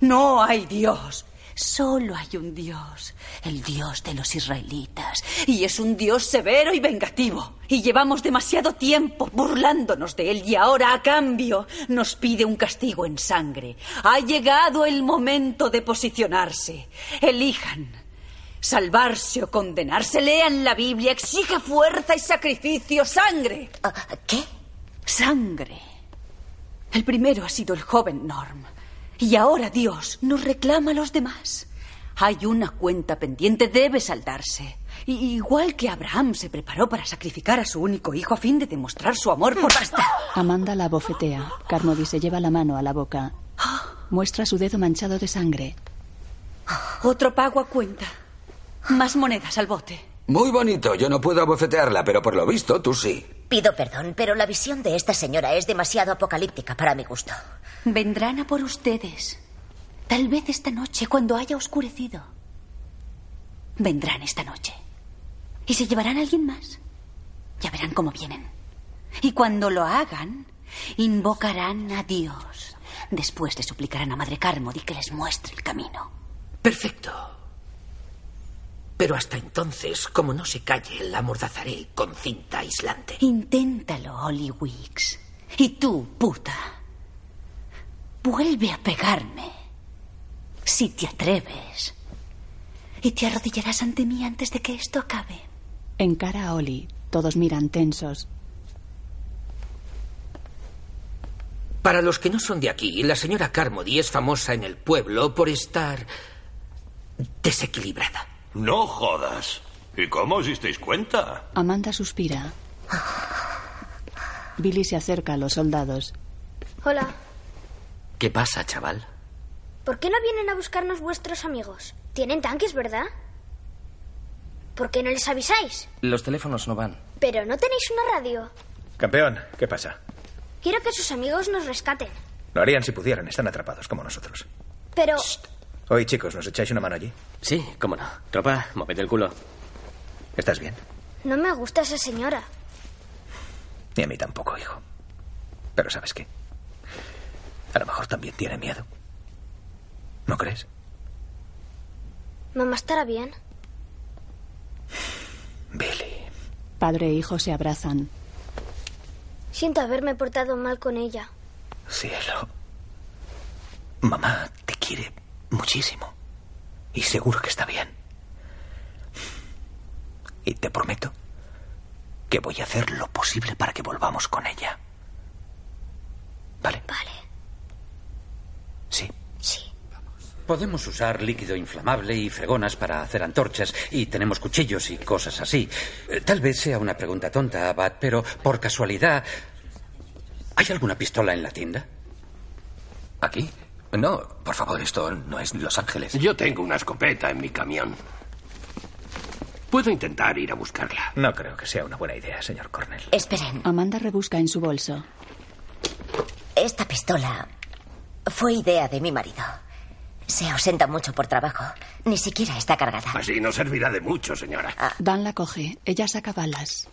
no hay Dios. Solo hay un Dios, el Dios de los israelitas. Y es un Dios severo y vengativo. Y llevamos demasiado tiempo burlándonos de él y ahora a cambio nos pide un castigo en sangre. Ha llegado el momento de posicionarse. Elijan. Salvarse o condenarse. Lean la Biblia. Exige fuerza y sacrificio. Sangre. ¿Qué? Sangre. El primero ha sido el joven Norm. Y ahora Dios nos reclama a los demás. Hay una cuenta pendiente, debe saldarse. Y igual que Abraham se preparó para sacrificar a su único hijo a fin de demostrar su amor por basta. Amanda la bofetea. Carmody se lleva la mano a la boca. Muestra su dedo manchado de sangre. Otro pago a cuenta. Más monedas al bote. Muy bonito, yo no puedo abofetearla, pero por lo visto tú sí. Pido perdón, pero la visión de esta señora es demasiado apocalíptica para mi gusto. Vendrán a por ustedes. Tal vez esta noche, cuando haya oscurecido. Vendrán esta noche. Y se llevarán a alguien más. Ya verán cómo vienen. Y cuando lo hagan, invocarán a Dios. Después le suplicarán a Madre Carmody que les muestre el camino. Perfecto. Pero hasta entonces, como no se calle, la amordazaré con cinta aislante. Inténtalo, Holly Weeks. Y tú, puta, vuelve a pegarme. Si te atreves. Y te arrodillarás ante mí antes de que esto acabe. Encara a Oli. Todos miran tensos. Para los que no son de aquí, la señora Carmody es famosa en el pueblo por estar desequilibrada. No jodas. ¿Y cómo os disteis cuenta? Amanda suspira. Billy se acerca a los soldados. Hola. ¿Qué pasa, chaval? ¿Por qué no vienen a buscarnos vuestros amigos? Tienen tanques, ¿verdad? ¿Por qué no les avisáis? Los teléfonos no van. Pero no tenéis una radio. Campeón, ¿qué pasa? Quiero que sus amigos nos rescaten. Lo harían si pudieran, están atrapados como nosotros. Pero... Oye, chicos, ¿nos echáis una mano allí? Sí, cómo no. Tropa, moved el culo. ¿Estás bien? No me gusta esa señora. Ni a mí tampoco, hijo. Pero ¿sabes qué? A lo mejor también tiene miedo. ¿No crees? Mamá estará bien. Billy. Padre e hijo se abrazan. Siento haberme portado mal con ella. Cielo. Mamá te quiere muchísimo. Y seguro que está bien. Y te prometo que voy a hacer lo posible para que volvamos con ella. ¿Vale? Vale. Sí. Sí. Podemos usar líquido inflamable y fregonas para hacer antorchas y tenemos cuchillos y cosas así. Eh, Tal vez sea una pregunta tonta, Abad, pero por casualidad, ¿hay alguna pistola en la tienda? ¿Aquí? No, por favor, esto no es Los Ángeles. Yo tengo una escopeta en mi camión. Puedo intentar ir a buscarla. No creo que sea una buena idea, señor Cornell. Esperen, Amanda rebusca en su bolso. esta pistola fue idea de mi marido. Se ausenta mucho por trabajo. Ni siquiera está cargada. Así no servirá de mucho, señora. Dan la coge. Ella saca balas.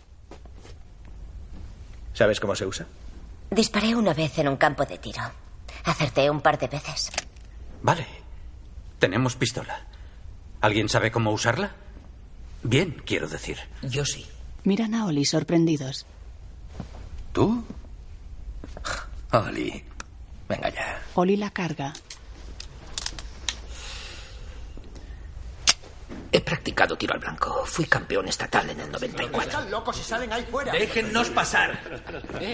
¿Sabes cómo se usa? Disparé una vez en un campo de tiro. Acerté un par de veces. Vale. Tenemos pistola. ¿Alguien sabe cómo usarla? Bien, quiero decir. Yo sí. Miran a Oli sorprendidos. ¿Tú? Oli. Venga ya. Oli la carga. He practicado tiro al blanco. Fui campeón estatal en el 94. Están locos y salen ahí fuera. Déjennos pasar.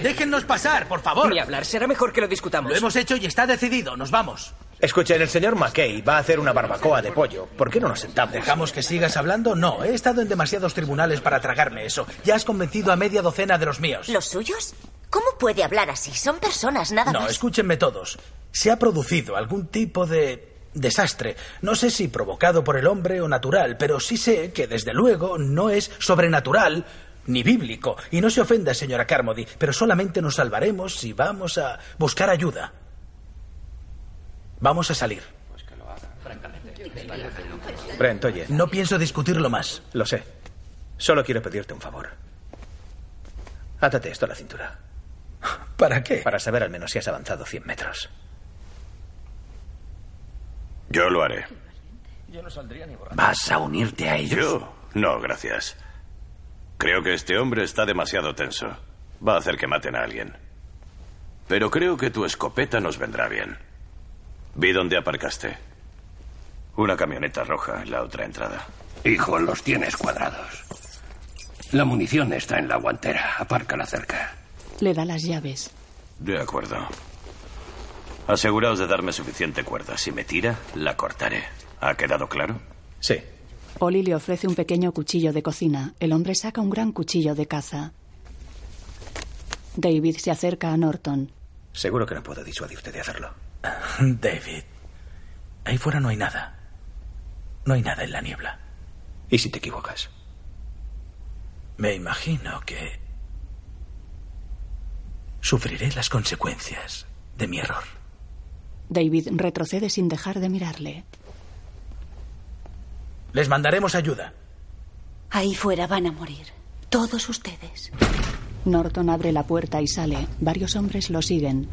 Déjennos pasar, por favor. Ni hablar, será mejor que lo discutamos. Lo hemos hecho y está decidido. Nos vamos. Escuchen, el señor McKay va a hacer una barbacoa de pollo. ¿Por qué no nos sentamos? ¿Dejamos que sigas hablando? No, he estado en demasiados tribunales para tragarme eso. Ya has convencido a media docena de los míos. ¿Los suyos? ¿Cómo puede hablar así? Son personas, nada No, más. escúchenme todos. Se ha producido algún tipo de desastre. No sé si provocado por el hombre o natural, pero sí sé que desde luego no es sobrenatural ni bíblico. Y no se ofenda, señora Carmody, pero solamente nos salvaremos si vamos a buscar ayuda. Vamos a salir. Brent, oye. No pienso discutirlo más. Lo sé. Solo quiero pedirte un favor. Átate esto a la cintura. ¿Para qué? Para saber al menos si has avanzado 100 metros. Yo lo haré. Yo no saldría ni ¿Vas a unirte a ellos? ¿Yo? No, gracias. Creo que este hombre está demasiado tenso. Va a hacer que maten a alguien. Pero creo que tu escopeta nos vendrá bien. Vi dónde aparcaste. Una camioneta roja en la otra entrada. Hijo, los tienes cuadrados. La munición está en la guantera. Apárcala cerca. Le da las llaves. De acuerdo. Aseguraos de darme suficiente cuerda. Si me tira, la cortaré. ¿Ha quedado claro? Sí. Oli le ofrece un pequeño cuchillo de cocina. El hombre saca un gran cuchillo de caza. David se acerca a Norton. Seguro que no puedo disuadirte de hacerlo. David, ahí fuera no hay nada. No hay nada en la niebla. ¿Y si te equivocas? Me imagino que sufriré las consecuencias de mi error. David retrocede sin dejar de mirarle. Les mandaremos ayuda. Ahí fuera van a morir. Todos ustedes. Norton abre la puerta y sale. Varios hombres lo siguen.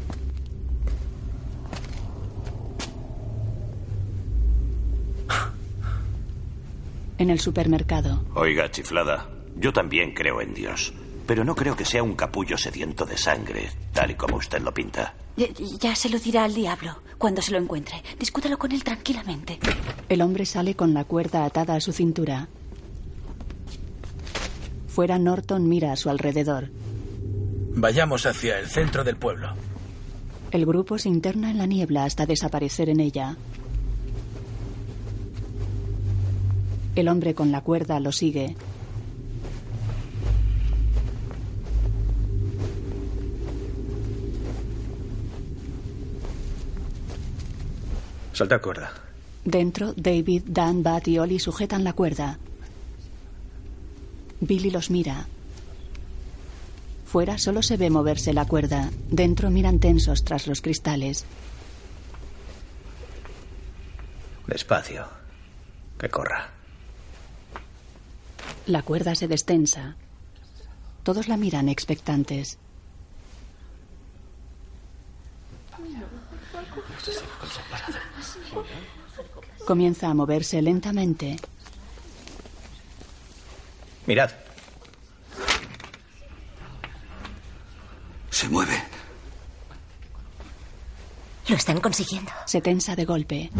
En el supermercado, Oiga, chiflada, yo también creo en Dios, pero no creo que sea un capullo sediento de sangre, tal y como usted lo pinta. Ya, ya se lo dirá al diablo cuando se lo encuentre. Discútalo con él tranquilamente. el hombre sale con la cuerda atada a su cintura. Fuera, Norton mira a su alrededor. Vayamos hacia el centro del pueblo. El grupo se interna en la niebla hasta desaparecer en ella. El hombre con la cuerda lo sigue. Salta cuerda. Dentro, David, Dan, Bat y Ollie sujetan la cuerda. Billy los mira. Fuera solo se ve moverse la cuerda. Dentro miran tensos tras los cristales. Despacio. Que corra. La cuerda se destensa. Todos la miran expectantes. Comienza a moverse lentamente. Mirad. Se mueve. Lo están consiguiendo. Se tensa de golpe.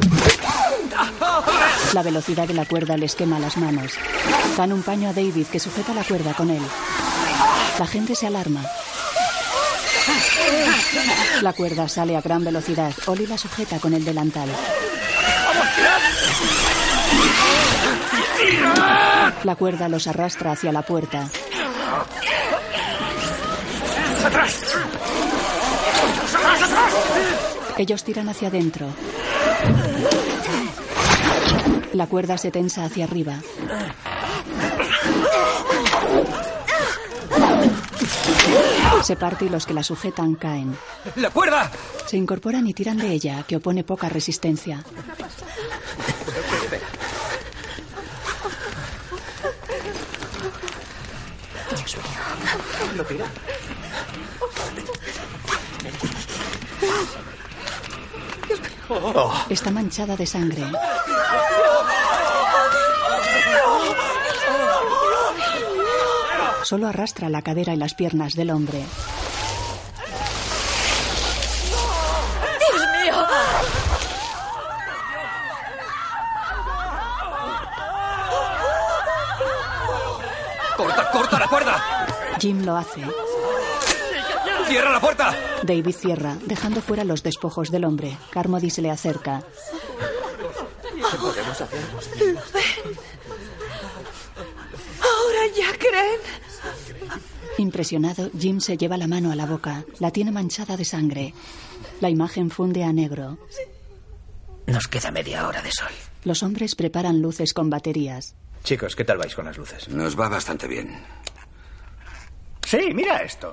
La velocidad de la cuerda les quema las manos. Dan un paño a David que sujeta la cuerda con él. La gente se alarma. La cuerda sale a gran velocidad. Oli la sujeta con el delantal. La cuerda los arrastra hacia la puerta. ¡Atrás! ¡Atrás, atrás! Ellos tiran hacia adentro. La cuerda se tensa hacia arriba. Se parte y los que la sujetan caen. ¡La cuerda! Se incorporan y tiran de ella, que opone poca resistencia. Oh. Está manchada de sangre. Solo arrastra la cadera y las piernas del hombre. ¡Dios mío! ¡Corta, corta la cuerda! Jim lo hace. ¡Cierra la puerta! David cierra, dejando fuera los despojos del hombre. Carmody se le acerca. ¿Qué podemos hacer? ven. Ahora ya creen. Impresionado, Jim se lleva la mano a la boca. La tiene manchada de sangre. La imagen funde a negro. Nos queda media hora de sol. Los hombres preparan luces con baterías. Chicos, ¿qué tal vais con las luces? Nos va bastante bien. Sí, mira esto.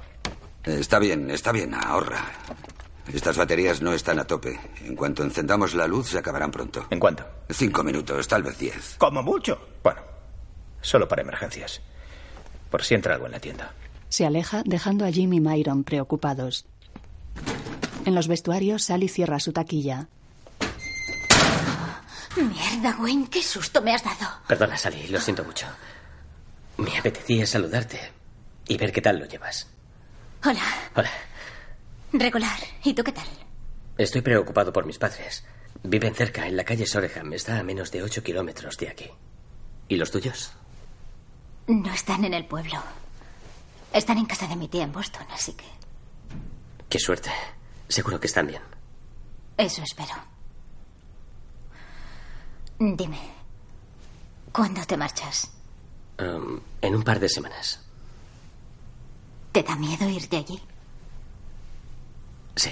Está bien, está bien, ahorra. Estas baterías no están a tope. En cuanto encendamos la luz, se acabarán pronto. ¿En cuánto? Cinco minutos, tal vez diez. Como mucho. Bueno, solo para emergencias. Por si entra algo en la tienda. Se aleja, dejando a Jim y Myron preocupados. En los vestuarios, Sally cierra su taquilla. Mierda, Wayne, qué susto me has dado. Perdona, Sally, lo siento mucho. Me apetecía saludarte y ver qué tal lo llevas. Hola. Hola. Regular. ¿Y tú qué tal? Estoy preocupado por mis padres. Viven cerca, en la calle Soreham. Está a menos de ocho kilómetros de aquí. ¿Y los tuyos? No están en el pueblo. Están en casa de mi tía en Boston, así que Qué suerte. Seguro que están bien. eso espero. Dime, ¿cuándo te marchas? Um, en un par de semanas. ¿Te da miedo irte allí? Sí.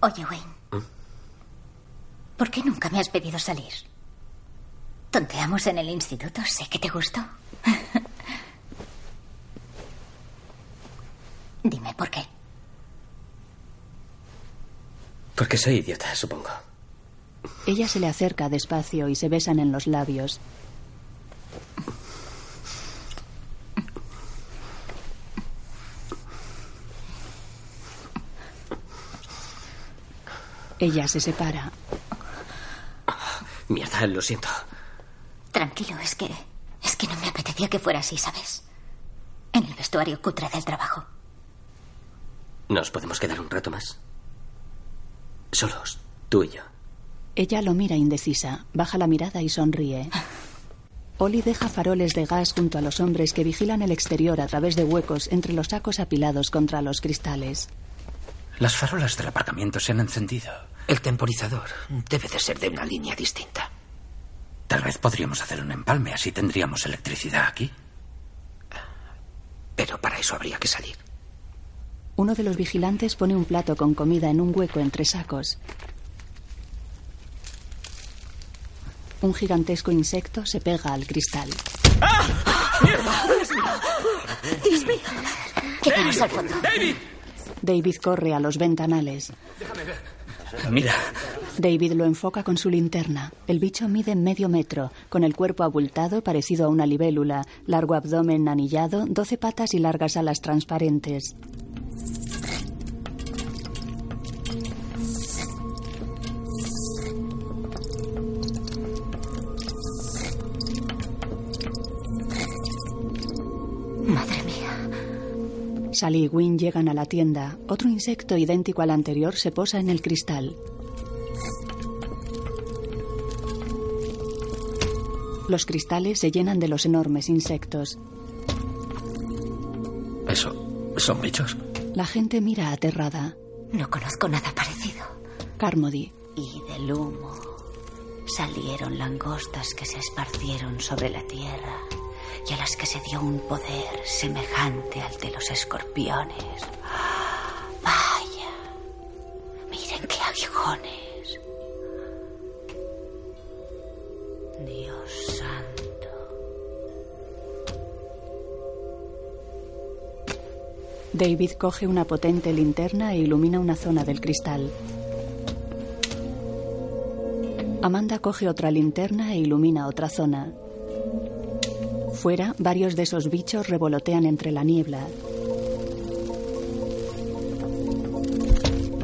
Oye, Wayne. ¿Por qué nunca me has pedido salir? Tonteamos en el instituto, sé que te gustó. Dime por qué. Porque soy idiota, supongo. Ella se le acerca despacio y se besan en los labios. Ella se separa. Mierda, lo siento. Tranquilo, es que. Es que no me apetecía que fuera así, ¿sabes? En el vestuario cutre del trabajo. ¿Nos podemos quedar un rato más? Solos, tú y yo. Ella lo mira indecisa, baja la mirada y sonríe. Oli deja faroles de gas junto a los hombres que vigilan el exterior a través de huecos entre los sacos apilados contra los cristales. Las farolas del aparcamiento se han encendido. El temporizador debe de ser de una línea distinta. Tal vez podríamos hacer un empalme, así tendríamos electricidad aquí. Pero para eso habría que salir. Uno de los vigilantes pone un plato con comida en un hueco entre sacos. Un gigantesco insecto se pega al cristal. ¡Dios mío! ¿Qué tienes al fondo? ¡David! David corre a los ventanales. Déjame ver. Mira, David lo enfoca con su linterna. El bicho mide medio metro, con el cuerpo abultado parecido a una libélula, largo abdomen anillado, doce patas y largas alas transparentes. Sally y Wynne llegan a la tienda. Otro insecto idéntico al anterior se posa en el cristal. Los cristales se llenan de los enormes insectos. ¿Eso son bichos? La gente mira aterrada. No conozco nada parecido. Carmody. Y del humo salieron langostas que se esparcieron sobre la tierra y a las que se dio un poder semejante al de los escorpiones. Vaya, miren qué aguijones. Dios santo. David coge una potente linterna e ilumina una zona del cristal. Amanda coge otra linterna e ilumina otra zona. Fuera, varios de esos bichos revolotean entre la niebla.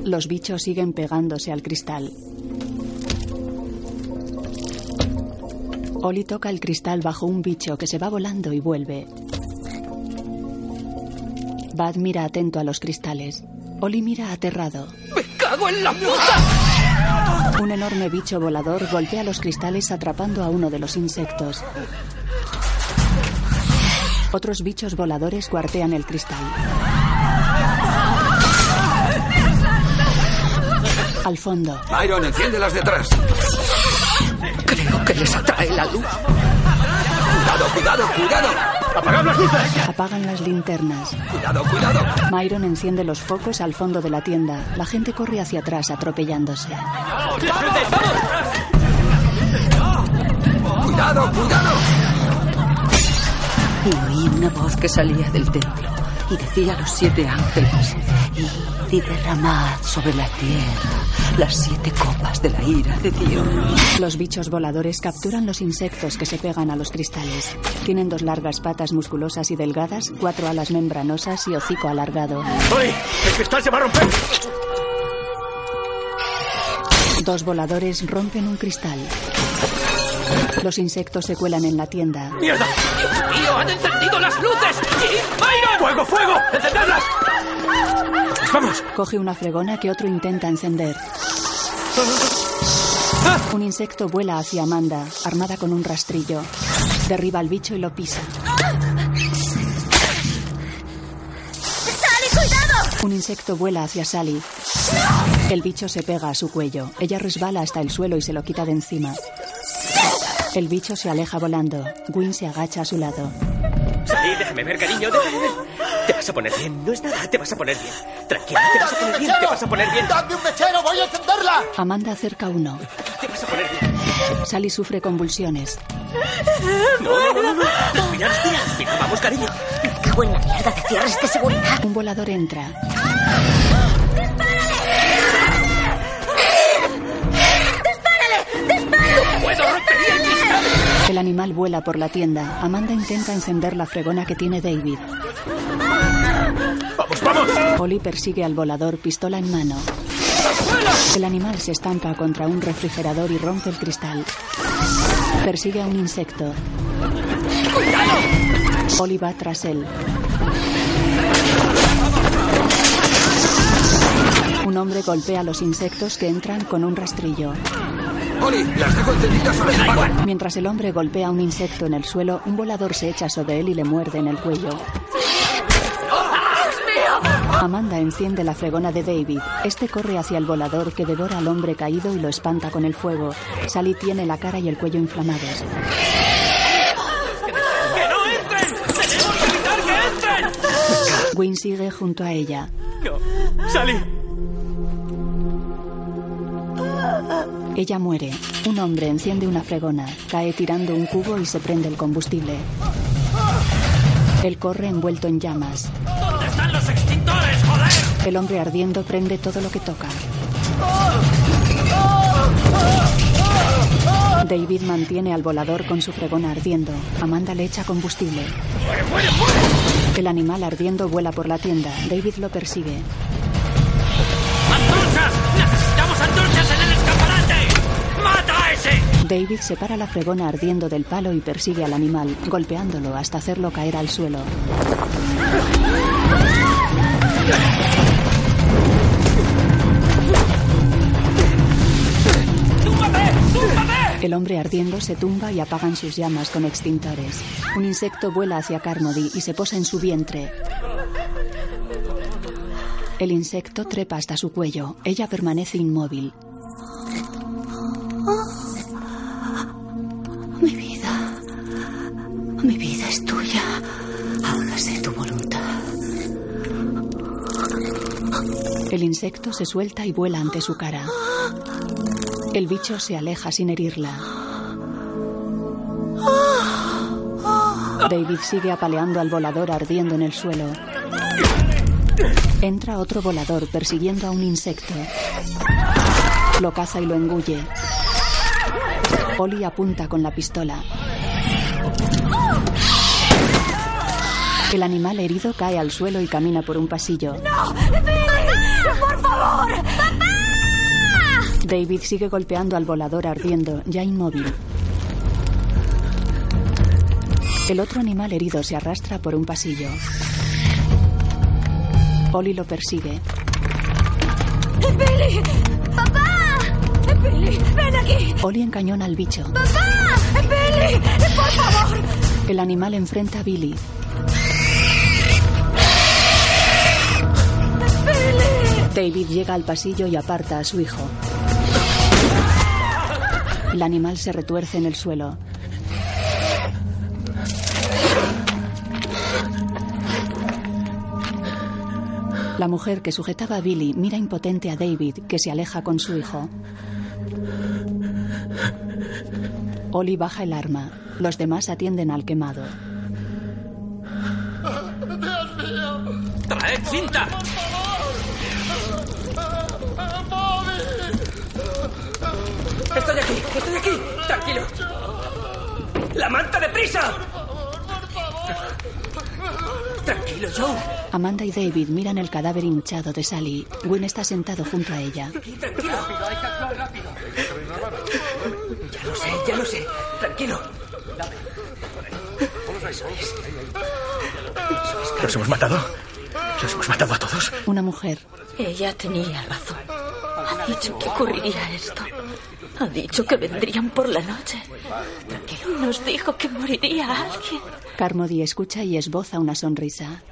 Los bichos siguen pegándose al cristal. Oli toca el cristal bajo un bicho que se va volando y vuelve. Bad mira atento a los cristales. Oli mira aterrado. ¡Me cago en la puta! Un enorme bicho volador golpea los cristales atrapando a uno de los insectos. Otros bichos voladores cuartean el cristal. Al fondo, Byron, enciéndelas detrás. Creo que les atrae la luz. Cuidado, cuidado, cuidado. ¡Apagad las luces! apagan las linternas. Cuidado, cuidado. Myron enciende los focos al fondo de la tienda. La gente corre hacia atrás atropellándose. Cuidado, cuidado. Y oí una voz que salía del templo y decía a los siete ángeles, id y derramad sobre la tierra las siete copas de la ira de Dios. Los bichos voladores capturan los insectos que se pegan a los cristales. Tienen dos largas patas musculosas y delgadas, cuatro alas membranosas y hocico alargado. ¡Oli! ¡El cristal se va a romper! Dos voladores rompen un cristal. Los insectos se cuelan en la tienda. ¡Mierda! ¡Dios mío! ¡Han encendido las luces! ¡Byron! ¡Fuego, fuego! ¡Encendedlas! ¡Vamos! Coge una fregona que otro intenta encender. Un insecto vuela hacia Amanda, armada con un rastrillo. Derriba al bicho y lo pisa. ¡Sally, cuidado! Un insecto vuela hacia Sally. El bicho se pega a su cuello. Ella resbala hasta el suelo y se lo quita de encima. El bicho se aleja volando. Gwyn se agacha a su lado. Salí, déjame ver, cariño, déjame ver. Te vas a poner bien, no es nada, te vas a poner bien. Tranquila, te vas a poner bien, te vas a poner bien. ¡Dame un mechero, voy a encenderla! Amanda acerca uno. Te vas a poner bien. Sally sufre convulsiones. No, no, no, no. no. Respira, respira, respira. Vamos, cariño. Me cago en la mierda de cierres de seguridad. Un volador entra. El animal vuela por la tienda. Amanda intenta encender la fregona que tiene David. ¡Vamos, vamos! Polly persigue al volador, pistola en mano. El animal se estampa contra un refrigerador y rompe el cristal. Persigue a un insecto. Oli va tras él. Un hombre golpea a los insectos que entran con un rastrillo. Oli, las dejo encendidas las apago. Mientras el hombre golpea a un insecto en el suelo, un volador se echa sobre él y le muerde en el cuello. Amanda enciende la fregona de David. Este corre hacia el volador que devora al hombre caído y lo espanta con el fuego. Sally tiene la cara y el cuello inflamados. ¡Que no entren! ¡Tenemos que evitar que entren! Wynne sigue junto a ella. No. ¡Sally! Ella muere. Un hombre enciende una fregona, cae tirando un cubo y se prende el combustible. Él corre envuelto en llamas. ¿Dónde están los extintores, joder? El hombre ardiendo prende todo lo que toca. David mantiene al volador con su fregona ardiendo. Amanda le echa combustible. El animal ardiendo vuela por la tienda. David lo persigue. David separa la fregona ardiendo del palo y persigue al animal, golpeándolo hasta hacerlo caer al suelo. El hombre ardiendo se tumba y apagan sus llamas con extintores. Un insecto vuela hacia Carmody y se posa en su vientre. El insecto trepa hasta su cuello. Ella permanece inmóvil. Mi vida. Mi vida es tuya. Hágase tu voluntad. El insecto se suelta y vuela ante su cara. El bicho se aleja sin herirla. David sigue apaleando al volador ardiendo en el suelo. Entra otro volador persiguiendo a un insecto. Lo caza y lo engulle. Oli apunta con la pistola. El animal herido cae al suelo y camina por un pasillo. ¡No! ¡Billy! ¡Por favor! ¡Papá! David sigue golpeando al volador ardiendo, ya inmóvil. El otro animal herido se arrastra por un pasillo. Oli lo persigue. ¡Billy! ¡Papá! ¡Billy! ¡Ven aquí! Oli encañona al bicho. ¡Papá! ¡Billy! ¡Por favor! El animal enfrenta a Billy. David llega al pasillo y aparta a su hijo. El animal se retuerce en el suelo. La mujer que sujetaba a Billy mira impotente a David, que se aleja con su hijo. Oli baja el arma. Los demás atienden al quemado. ¡Dios mío! ¡Traed cinta! Estoy aquí, estoy aquí. Tranquilo. ¡La manta deprisa! Tranquilo, Joe. Amanda y David miran el cadáver hinchado de Sally. Gwen está sentado junto a ella. Tranquilo. Ya lo sé, ya lo sé. Tranquilo. Eso es. ¿Los hemos matado? ¿Los hemos matado a todos? Una mujer. Ella tenía razón. Ha dicho que ocurriría esto. Ha dicho que vendrían por la noche. Tranquilo. Nos dijo que moriría alguien. Carmody escucha y esboza una sonrisa.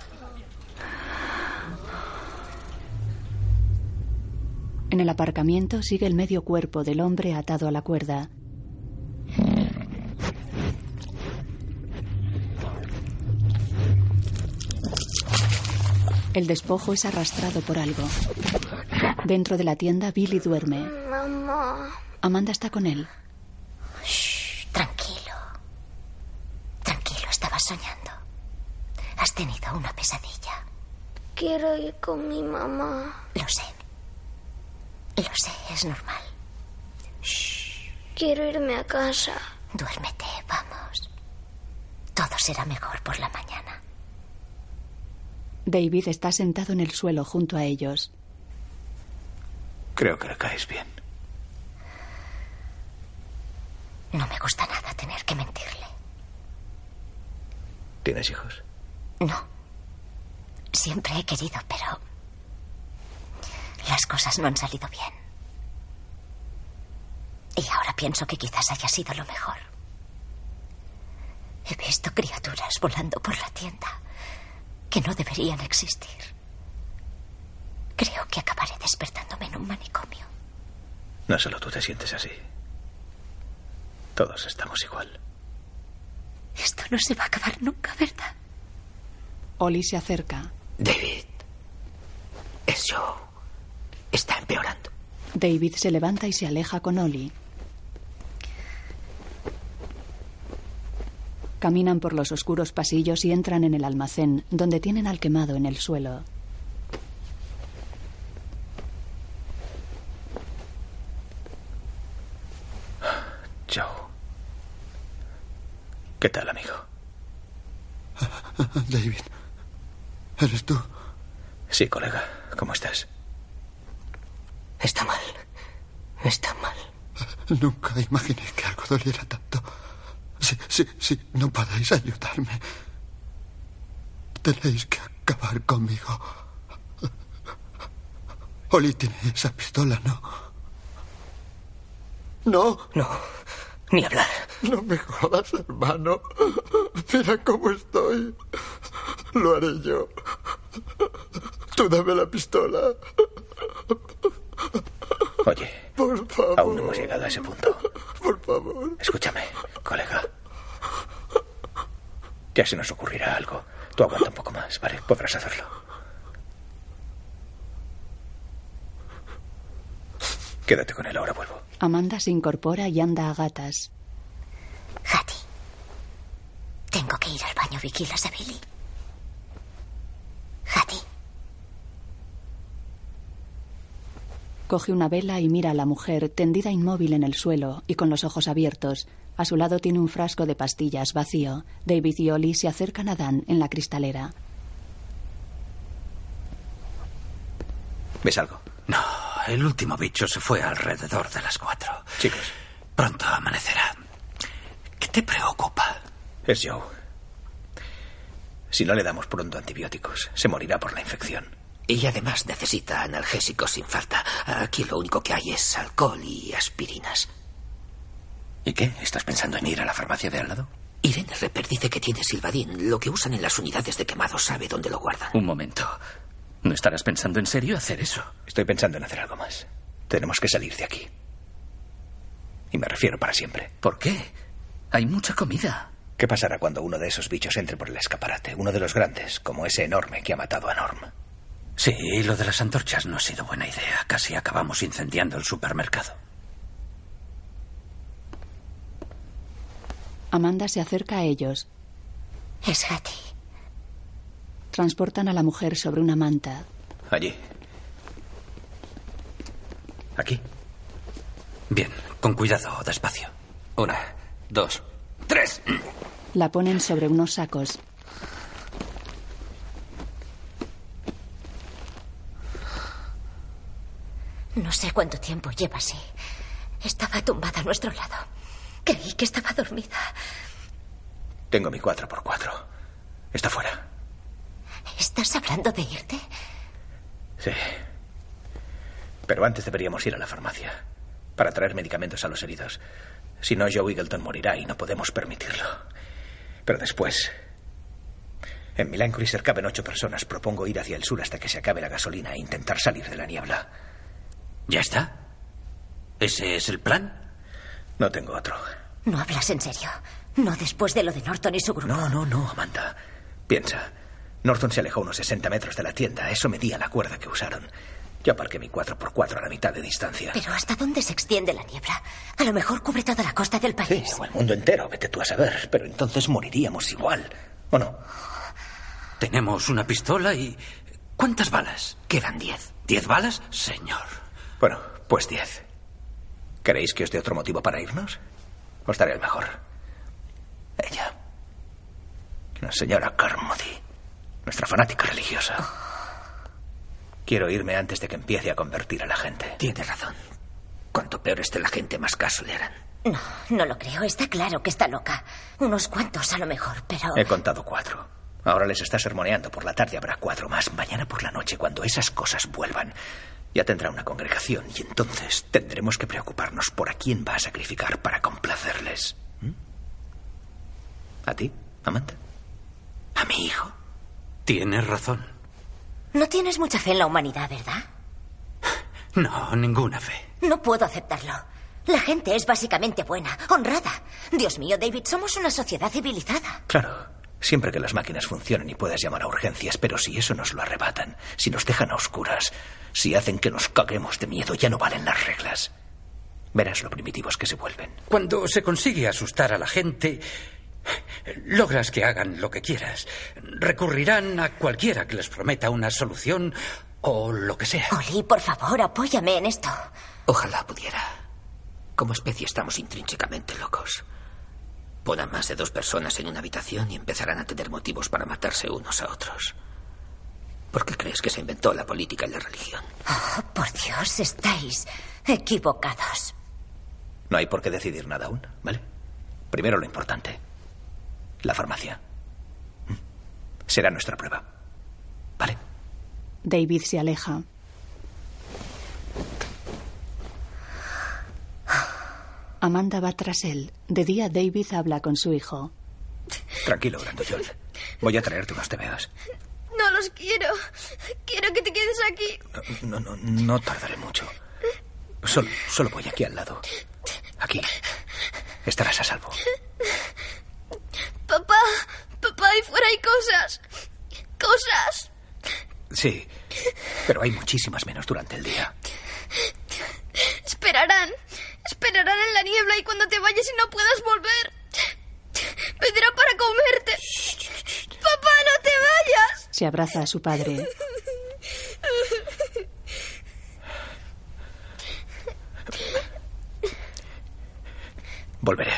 En el aparcamiento sigue el medio cuerpo del hombre atado a la cuerda. El despojo es arrastrado por algo. Dentro de la tienda, Billy duerme. Mamá. Amanda está con él. Shh, tranquilo. Tranquilo, estabas soñando. Has tenido una pesadilla. Quiero ir con mi mamá. Lo sé. Lo sé, es normal. Quiero irme a casa. Duérmete, vamos. Todo será mejor por la mañana. David está sentado en el suelo junto a ellos. Creo que le caes bien. No me gusta nada tener que mentirle. ¿Tienes hijos? No. Siempre he querido, pero las cosas no han salido bien. Y ahora pienso que quizás haya sido lo mejor. He visto criaturas volando por la tienda que no deberían existir. Creo que acabaré despertándome en un manicomio. No solo tú te sientes así. Todos estamos igual. Esto no se va a acabar nunca, ¿verdad? Oli se acerca. David. Es Joe. Está empeorando. David se levanta y se aleja con Oli. Caminan por los oscuros pasillos y entran en el almacén, donde tienen al quemado en el suelo. Joe. ¿Qué tal, amigo? David, ¿eres tú? Sí, colega. ¿Cómo estás? Está mal. Está mal. Nunca imaginé que algo doliera tanto. Sí, sí, sí, no podéis ayudarme. Tenéis que acabar conmigo. Oli tiene esa pistola, ¿no? No. No. Ni hablar. No me jodas, hermano. Mira cómo estoy. Lo haré yo. Tú dame la pistola. Oye. Por favor. Aún no hemos llegado a ese punto. Por favor. Escúchame, colega. Ya se nos ocurrirá algo. Tú aguanta un poco más, ¿vale? Podrás hacerlo. Quédate con él, ahora vuelvo. Amanda se incorpora y anda a gatas. Hattie, tengo que ir al baño. ¿Vigilas a Billy? Hattie, Coge una vela y mira a la mujer tendida inmóvil en el suelo y con los ojos abiertos. A su lado tiene un frasco de pastillas vacío. David y Oli se acercan a Dan en la cristalera. ¿Ves algo? No, el último bicho se fue alrededor de las cuatro. Chicos. Pronto amanecerá. ¿Qué te preocupa? Es Joe. Si no le damos pronto antibióticos, se morirá por la infección. Y además necesita analgésicos sin falta. Aquí lo único que hay es alcohol y aspirinas. ¿Y qué? ¿Estás pensando en ir a la farmacia de al lado? Irene Repper dice que tiene Silvadín. Lo que usan en las unidades de quemados sabe dónde lo guardan. Un momento. ¿No estarás pensando en serio hacer eso? Estoy pensando en hacer algo más. Tenemos que salir de aquí. Y me refiero para siempre. ¿Por qué? Hay mucha comida. ¿Qué pasará cuando uno de esos bichos entre por el escaparate? Uno de los grandes, como ese enorme que ha matado a Norm. Sí, lo de las antorchas no ha sido buena idea. Casi acabamos incendiando el supermercado. Amanda se acerca a ellos. es Hattie. Transportan a la mujer sobre una manta. Allí. Aquí. Bien, con cuidado, despacio. Una, dos, tres. La ponen sobre unos sacos. No sé cuánto tiempo lleva así. Estaba tumbada a nuestro lado. Creí que estaba dormida. Tengo mi 4x4. Está fuera. ¿Estás hablando de irte? Sí. Pero antes deberíamos ir a la farmacia para traer medicamentos a los heridos. Si no, Joe Eagleton morirá y no podemos permitirlo. Pero después. En Milan Cruiser caben ocho personas. Propongo ir hacia el sur hasta que se acabe la gasolina e intentar salir de la niebla. ¿Ya está? ¿Ese es el plan? No tengo otro. No hablas en serio. No después de lo de Norton y su grupo. No, no, no, Amanda. Piensa. Norton se alejó unos 60 metros de la tienda. Eso medía la cuerda que usaron. Yo aparqué mi 4x4 a la mitad de distancia. Pero ¿hasta dónde se extiende la niebla? A lo mejor cubre toda la costa del país. Sí, o el mundo entero, vete tú a saber. Pero entonces moriríamos igual. ¿O no? Tenemos una pistola y... ¿Cuántas balas? Quedan diez. ¿Diez balas? Señor. Bueno, pues diez. ¿Queréis que os dé otro motivo para irnos? Os daré el mejor. Ella. La señora Carmody. Nuestra fanática religiosa. Quiero irme antes de que empiece a convertir a la gente. Tiene razón. Cuanto peor esté la gente, más caso le harán. No, no lo creo. Está claro que está loca. Unos cuantos a lo mejor, pero... He contado cuatro. Ahora les está sermoneando. Por la tarde habrá cuatro más. Mañana por la noche, cuando esas cosas vuelvan, ya tendrá una congregación y entonces tendremos que preocuparnos por a quién va a sacrificar para complacerles. ¿Mm? ¿A ti, Amanda? ¿A mi hijo? Tienes razón. No tienes mucha fe en la humanidad, ¿verdad? No, ninguna fe. No puedo aceptarlo. La gente es básicamente buena, honrada. Dios mío, David, somos una sociedad civilizada. Claro, siempre que las máquinas funcionen y puedas llamar a urgencias, pero si eso nos lo arrebatan, si nos dejan a oscuras, si hacen que nos caguemos de miedo, ya no valen las reglas. Verás lo primitivos que se vuelven. Cuando se consigue asustar a la gente, logras que hagan lo que quieras. Recurrirán a cualquiera que les prometa una solución o lo que sea. Oli, por favor, apóyame en esto. Ojalá pudiera. Como especie estamos intrínsecamente locos. Pon a más de dos personas en una habitación y empezarán a tener motivos para matarse unos a otros. ¿Por qué crees que se inventó la política y la religión? Oh, por Dios, estáis equivocados. No hay por qué decidir nada aún, ¿vale? Primero lo importante. La farmacia. ¿Mm? Será nuestra prueba. ¿Vale? David se aleja. Amanda va tras él. De día, David habla con su hijo. Tranquilo, grandullón. Voy a traerte unos tebeos. No los quiero. Quiero que te quedes aquí. No, no, no tardaré mucho. Solo, solo voy aquí al lado. Aquí. Estarás a salvo. Papá, papá, ahí fuera hay cosas. Cosas. Sí, pero hay muchísimas menos durante el día. Esperarán. Esperarán en la niebla y cuando te vayas y no puedas volver. Pedirán para comerte. Papá, no te vayas. Se abraza a su padre. Volveré.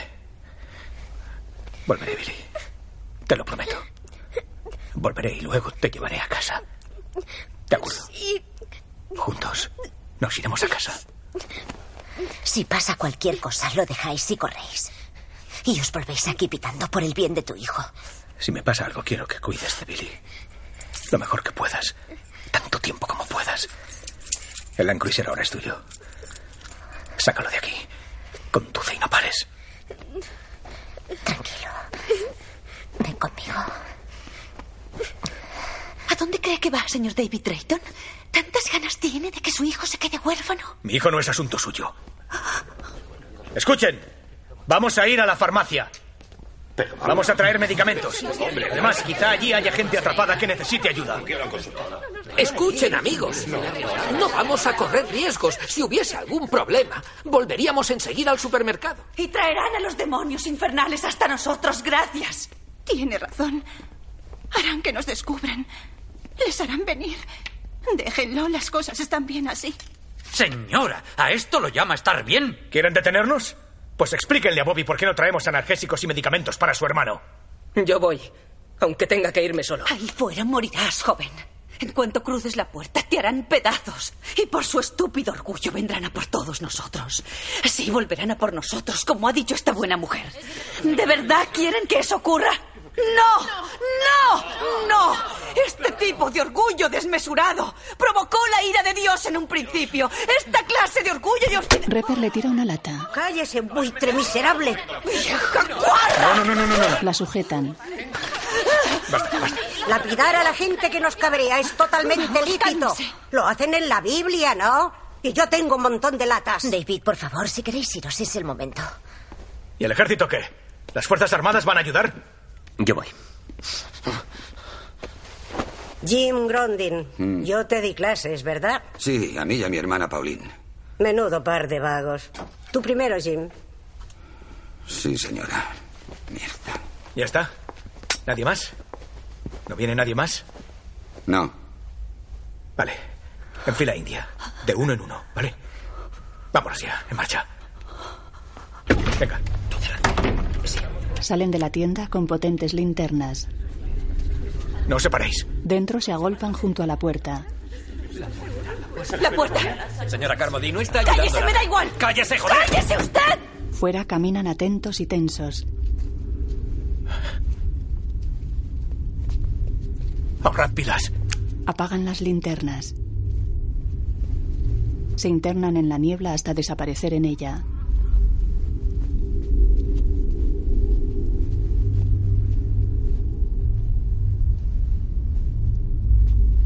Volveré, Billy. Te lo prometo. Volveré y luego te llevaré a casa. ¿De acuerdo? Sí. Juntos nos iremos a casa. Si pasa cualquier cosa, lo dejáis y corréis. Y os volvéis aquí pitando por el bien de tu hijo. Si me pasa algo, quiero que cuides de Billy. Lo mejor que puedas. Tanto tiempo como puedas. El Land Cruiser ahora es tuyo. Sácalo de aquí. Conduce y no pares. Tranquilo. Ven conmigo. ¿A dónde cree que va, señor David Drayton? ¿Tantas ganas tiene de que su hijo se quede huérfano? Mi hijo no es asunto suyo. Escuchen. Vamos a ir a la farmacia. Vamos a traer medicamentos. Además, quizá allí haya gente atrapada que necesite ayuda. Escuchen, amigos. No vamos a correr riesgos. Si hubiese algún problema, volveríamos enseguida al supermercado. Y traerán a los demonios infernales hasta nosotros, gracias. Tiene razón. Harán que nos descubran. Les harán venir. Déjenlo, las cosas están bien así. Señora, ¿a esto lo llama estar bien? ¿Quieren detenernos? Pues explíquenle a Bobby por qué no traemos analgésicos y medicamentos para su hermano. Yo voy, aunque tenga que irme solo. Ahí fuera morirás, joven. En cuanto cruces la puerta, te harán pedazos. Y por su estúpido orgullo vendrán a por todos nosotros. Sí, volverán a por nosotros, como ha dicho esta buena mujer. ¿De verdad quieren que eso ocurra? ¡No! ¡No! ¡No! Este tipo de orgullo desmesurado provocó la ira de Dios en un principio. Esta clase de orgullo y obstinación. Repper le tira una lata. Cállese, buitre miserable. ¡Vieja guarra! No, no, no, no, no. La sujetan. Basta, basta. Lapidar a la gente que nos cabrea es totalmente lícito. Lo hacen en la Biblia, ¿no? Y yo tengo un montón de latas. David, por favor, si queréis iros, es el momento. ¿Y el ejército qué? ¿Las Fuerzas Armadas van a ayudar? Yo voy. Jim Grondin, yo te di clases, ¿verdad? Sí, a mí y a mi hermana Pauline. Menudo par de vagos. Tú primero, Jim. Sí, señora. Mierda. ¿Ya está? ¿Nadie más? ¿No viene nadie más? No. Vale. En fila india. De uno en uno, ¿vale? Vámonos ya, en marcha. Venga. Salen de la tienda con potentes linternas. No os separéis. Dentro se agolpan junto a la puerta. La puerta. Señora Carmody, no está ¡Cállese, ayudando. me da igual! ¡Cállese, joder! ¡Cállese usted! Fuera caminan atentos y tensos. Ahorrad pilas. Apagan las linternas. Se internan en la niebla hasta desaparecer en ella.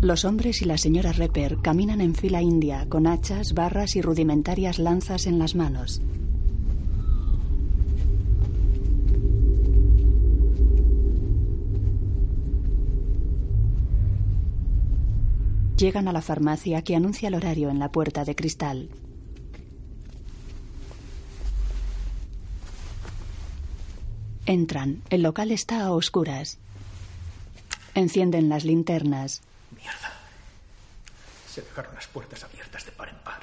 Los hombres y la señora Repper caminan en fila india con hachas, barras y rudimentarias lanzas en las manos. Llegan a la farmacia que anuncia el horario en la puerta de cristal. Entran. El local está a oscuras. Encienden las linternas. Se dejaron las puertas abiertas de par en par.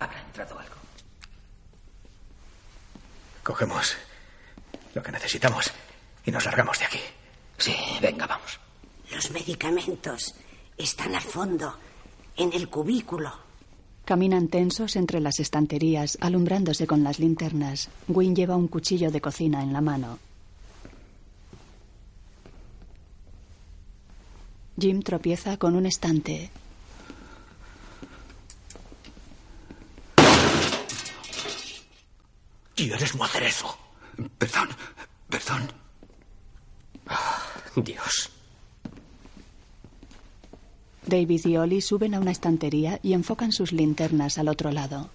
¿Habrá entrado algo? Cogemos lo que necesitamos y nos largamos de aquí. Sí, venga, vamos. Los medicamentos están al fondo, en el cubículo. Caminan tensos entre las estanterías, alumbrándose con las linternas. Wynne lleva un cuchillo de cocina en la mano. Jim tropieza con un estante. ¿Quieres no hacer eso? Perdón, perdón. Dios. David y Ollie suben a una estantería y enfocan sus linternas al otro lado.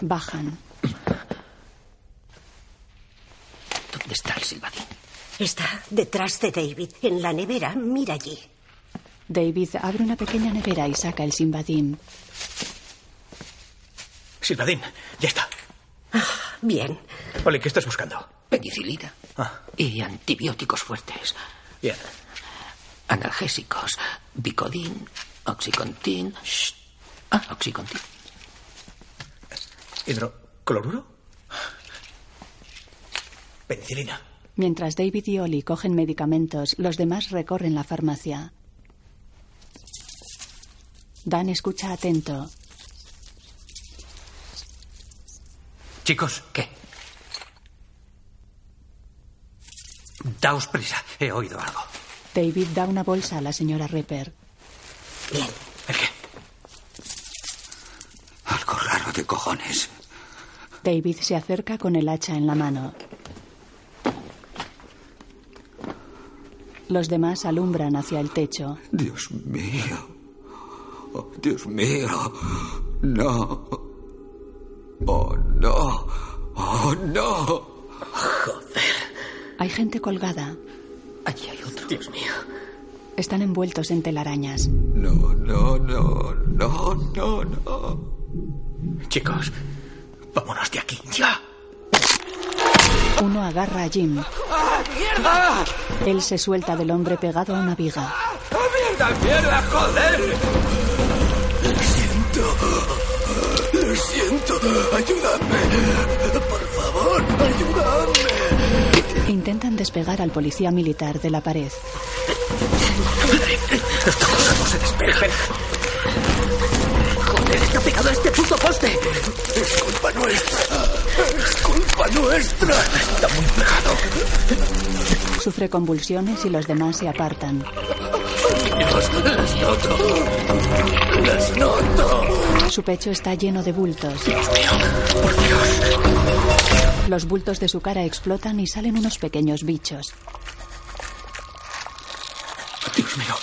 Bajan. ¿Dónde está el silbadín? Está detrás de David, en la nevera. Mira allí. David abre una pequeña nevera y saca el Simbadim. Silvadín, ya está. Bien. Oli, ¿qué estás buscando? Penicilina. Ah, Y antibióticos fuertes. bien. Analgésicos. Bicodin, Oxycontin. Ah, Oxycontin. ¿Hidrocloruro? Penicilina. Mientras David y Ollie cogen medicamentos, los demás recorren la farmacia. Dan escucha atento. Chicos, ¿qué? Daos prisa, he oído algo. David da una bolsa a la señora Repper. Bien. Algo raro de cojones. David se acerca con el hacha en la mano. Los demás alumbran hacia el techo. Dios mío. Oh, Dios mío. No. Oh, no. Oh, no. Hay gente colgada. Allí hay otro. Dios mío. Están envueltos en telarañas. No, no, no, no, no, no. Chicos, vámonos de aquí, ya. Uno agarra a Jim. ¡Ah, mierda! Él se suelta del hombre pegado a una viga. ¡Ah, mierda, mierda, joder! Lo siento. Ayúdame. Por favor, ayúdame. Intentan despegar al policía militar de la pared. Esta cosa no se despega. ¡Joder, está pegado a este puto poste! Es culpa nuestra. Es culpa nuestra. Está muy pegado. Sufre convulsiones y los demás se apartan. Dios, las noto. Las noto. Su pecho está lleno de bultos. Dios mío, por Dios. Los bultos de su cara explotan y salen unos pequeños bichos. Dios mío.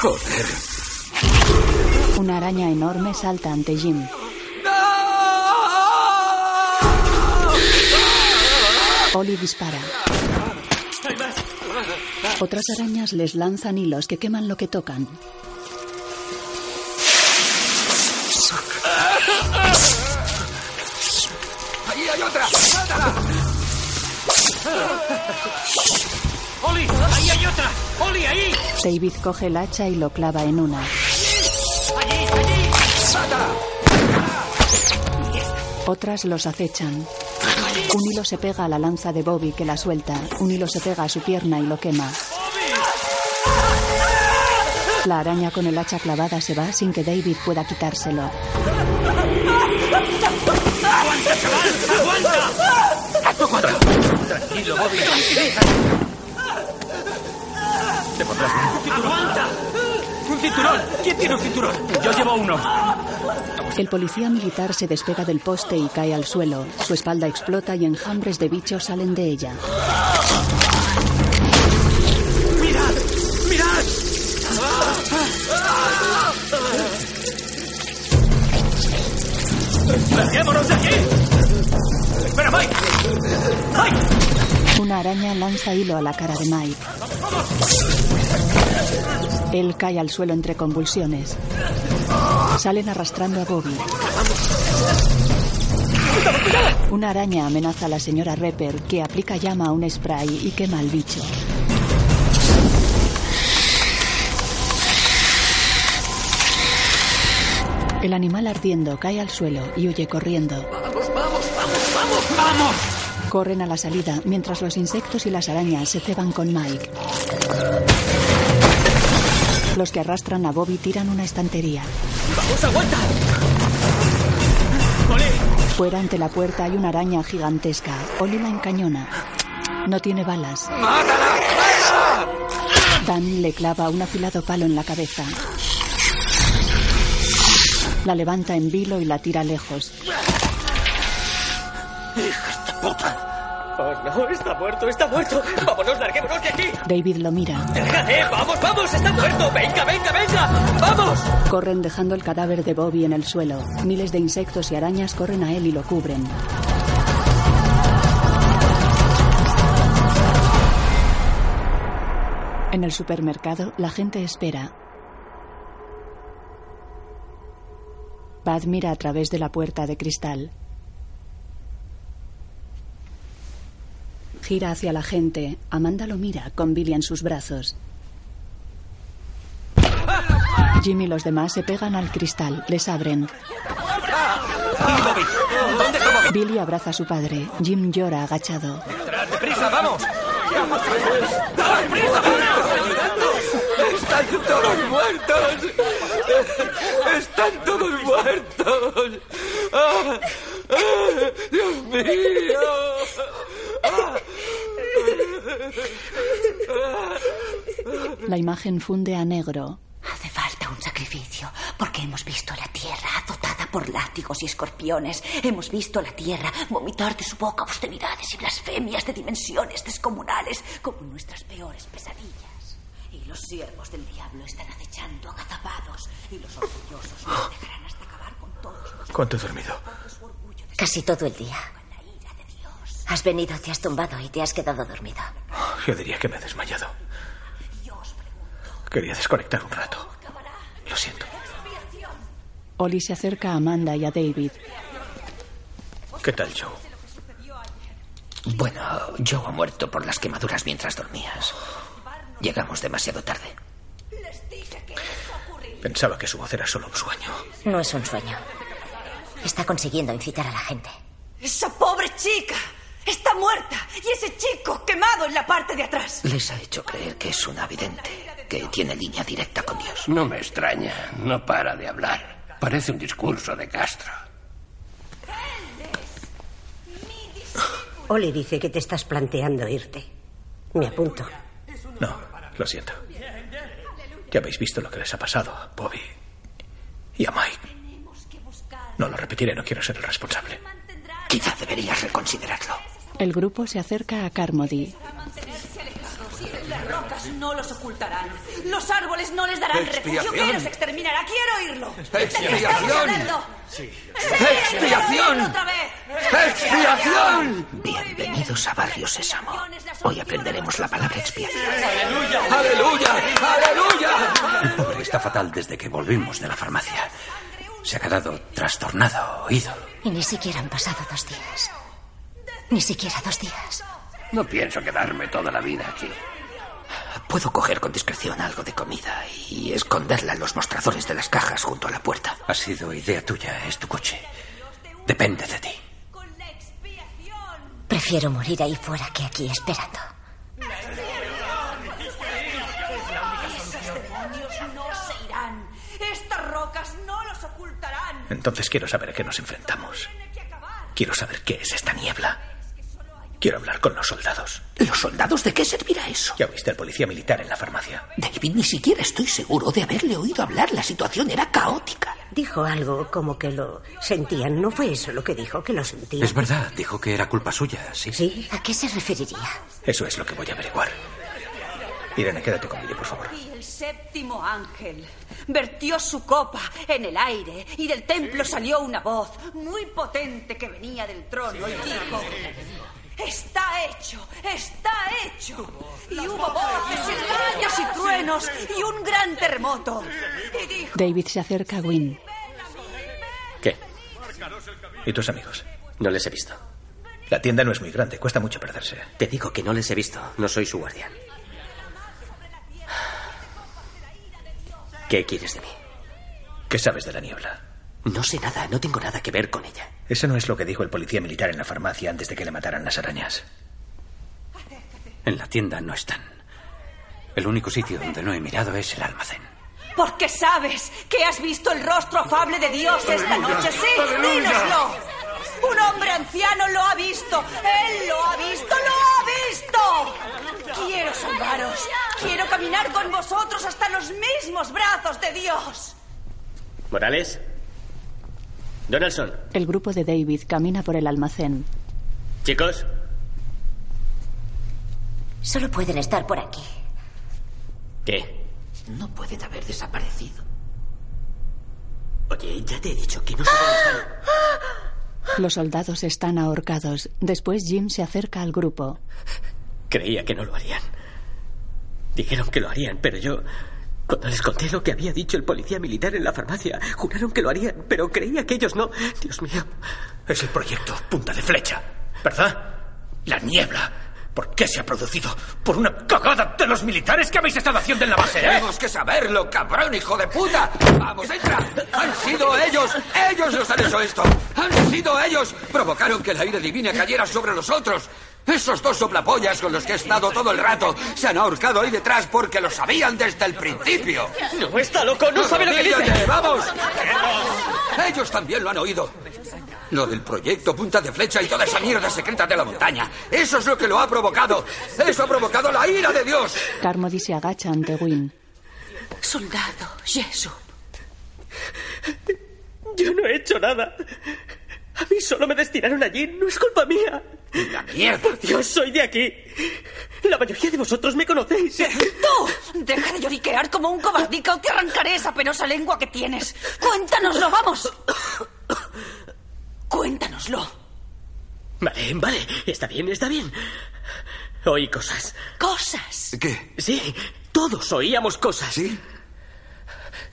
Joder. Una araña enorme salta ante Jim. Ollie dispara. Otras arañas les lanzan hilos que queman lo que tocan. ¡Ahí hay otra! ¡Mátala! ¡Oli! ¡Ahí hay otra! ¡Oli, ahí! David coge el hacha y lo clava en una. Otras los acechan. Un hilo se pega a la lanza de Bobby que la suelta. Un hilo se pega a su pierna y lo quema. La araña con el hacha clavada se va sin que David pueda quitárselo. ¡Aguanta, chaval! ¡Aguanta! Tranquilo, Bobby. Te podrás. ¡Aguanta! ¡Un cinturón! ¿Quién tiene un cinturón? Yo llevo uno. El policía militar se despega del poste y cae al suelo. Su espalda explota y enjambres de bichos salen de ella. ¡Mirad! ¡Mirad! ¡Larguémonos de aquí! ¡Espera, Mike! ¡Mike! Una araña lanza hilo a la cara de Mike. Él cae al suelo entre convulsiones. Salen arrastrando a Bobby. Una araña amenaza a la señora Repper, que aplica llama a un spray y quema al bicho. El animal ardiendo cae al suelo y huye corriendo. ¡Vamos, vamos, vamos, vamos, vamos! Corren a la salida mientras los insectos y las arañas se ceban con Mike. Los que arrastran a Bobby tiran una estantería. ¡Vamos, aguanta! Fuera ante la puerta hay una araña gigantesca. Oli la encañona. No tiene balas. ¡Mátala! Dan le clava un afilado palo en la cabeza. La levanta en vilo y la tira lejos. ¡Hijas de puta! ¡Oh, no! ¡Está muerto! ¡Está muerto! ¡Vámonos, larguémonos de aquí! David lo mira. ¡Déjate! ¡Vamos, vamos! ¡Está muerto! ¡Venga, venga, venga! ¡Vamos! Corren dejando el cadáver de Bobby en el suelo. Miles de insectos y arañas corren a él y lo cubren. En el supermercado, la gente espera. Bad mira a través de la puerta de cristal. Gira hacia la gente. Amanda lo mira, con Billy en sus brazos. Jim y los demás se pegan al cristal. Les abren. Billy abraza a su padre. Jim llora agachado. ¡Deprisa, vamos! ¡Deprisa, ¡Están todos muertos! ¡Están todos muertos! ¡Ah! ¡Ah! ¡Dios mío! La imagen funde a negro. Hace falta un sacrificio, porque hemos visto la tierra azotada por látigos y escorpiones. Hemos visto la tierra vomitar de su boca obscenidades y blasfemias de dimensiones descomunales, como nuestras peores pesadillas. Y los siervos del diablo están acechando agazapados, y los orgullosos no dejarán hasta acabar con todos los ¿Cuánto he dormido? Casi todo el día. Has venido, te has tumbado y te has quedado dormido. Yo diría que me he desmayado. Quería desconectar un rato. Lo siento. Oli se acerca a Amanda y a David. ¿Qué tal, Joe? Bueno, Joe ha muerto por las quemaduras mientras dormías. Llegamos demasiado tarde. Pensaba que su voz era solo un sueño. No es un sueño. Está consiguiendo incitar a la gente. Esa pobre chica está muerta y ese chico quemado en la parte de atrás. Les ha hecho creer que es una vidente, que tiene línea directa con Dios. No me extraña, no para de hablar. Parece un discurso de Castro. Oli dice que te estás planteando irte. Me apunto. No, lo siento. Ya habéis visto lo que les ha pasado a Bobby y a Mike. No lo repetiré, no quiero ser el responsable. Quizá deberías reconsiderarlo. El grupo se acerca a Carmody. Las rocas no los ocultarán. Los árboles no les darán refugio. Expiación. ¿Qué los exterminará? quiero oírlo. Expiación. ¡Expiación! ¡Expiación! Bienvenidos a Barrio Sésamo. Hoy aprenderemos la palabra expiación. ¡Aleluya! ¡Aleluya! ¡Aleluya! El pobre está fatal desde que volvimos de la farmacia. Se ha quedado trastornado, oído. Y ni siquiera han pasado dos días. Ni siquiera dos días. No pienso quedarme toda la vida aquí. Puedo coger con discreción algo de comida y esconderla en los mostradores de las cajas junto a la puerta. Ha sido idea tuya, es tu coche. depende de ti. Prefiero morir ahí fuera que aquí esperando. Entonces quiero saber a qué nos enfrentamos. Quiero saber qué es esta niebla. Quiero hablar con los soldados. ¿Los soldados de qué servirá eso? Ya viste al policía militar en la farmacia. David, ni siquiera estoy seguro de haberle oído hablar. La situación era caótica. Dijo algo como que lo sentían. ¿No fue eso lo que dijo? Que lo sentían. Es verdad, dijo que era culpa suya, sí. ¿Sí? ¿A qué se referiría? Eso es lo que voy a averiguar. Irene, quédate con Billy, por favor. Y el séptimo ángel vertió su copa en el aire y del templo salió una voz muy potente que venía del trono y dijo... Está hecho, está hecho. Y hubo voces y rayos y truenos y un gran terremoto. Y dijo... David se acerca a Gwyn. ¿Qué? ¿Y tus amigos? No les he visto. La tienda no es muy grande, cuesta mucho perderse. Te digo que no les he visto. No soy su guardián. ¿Qué quieres de mí? ¿Qué sabes de la niebla? No sé nada, no tengo nada que ver con ella. Eso no es lo que dijo el policía militar en la farmacia antes de que le mataran las arañas. En la tienda no están. El único sitio donde no he mirado es el almacén. Porque sabes que has visto el rostro afable de Dios esta noche. Sí, ¡Aleluya! dínoslo. Un hombre anciano lo ha visto. Él lo ha visto, lo ha visto. Quiero salvaros. Quiero caminar con vosotros hasta los mismos brazos de Dios. ¿Morales? Donaldson, El grupo de David camina por el almacén. chicos. Solo pueden estar por aquí. ¿Qué? No pueden haber desaparecido. Oye, ya te he dicho que no están. Los soldados están ahorcados. Después Jim se acerca al grupo. Creía que no lo harían. Dijeron que lo harían, pero yo... Cuando les conté lo que había dicho el policía militar en la farmacia, juraron que lo harían, pero creía que ellos no. Dios mío. Es el proyecto Punta de Flecha, ¿verdad? La niebla. ¿Por qué se ha producido? ¿Por una cagada de los militares que habéis estado haciendo en la base, eh? Tenemos que saberlo, cabrón, hijo de puta. Vamos, entra. Han sido ellos. Ellos los han hecho esto. Han sido ellos. Provocaron que el aire divina cayera sobre nosotros. Esos dos soplapollas con los que he estado todo el rato se han ahorcado ahí detrás porque lo sabían desde el principio. No está loco, no sabe lo que dice. ¡Vamos! Ellos también lo han oído. Lo del proyecto Punta de Flecha y toda esa mierda secreta de la montaña. Eso es lo que lo ha provocado. Eso ha provocado la ira de Dios. Carmody se agacha ante Gwyn. Soldado, Jesús. Yo no he hecho nada. Mí solo me destinaron allí, no es culpa mía. La mierda. Por Dios, soy de aquí. La mayoría de vosotros me conocéis. ¡Tú! Deja de lloriquear como un cobardica o te arrancaré esa penosa lengua que tienes. Cuéntanoslo, vamos. Cuéntanoslo. Vale, vale, está bien, está bien. Oí cosas. Cosas. ¿Qué? Sí, todos oíamos cosas. ¿Sí?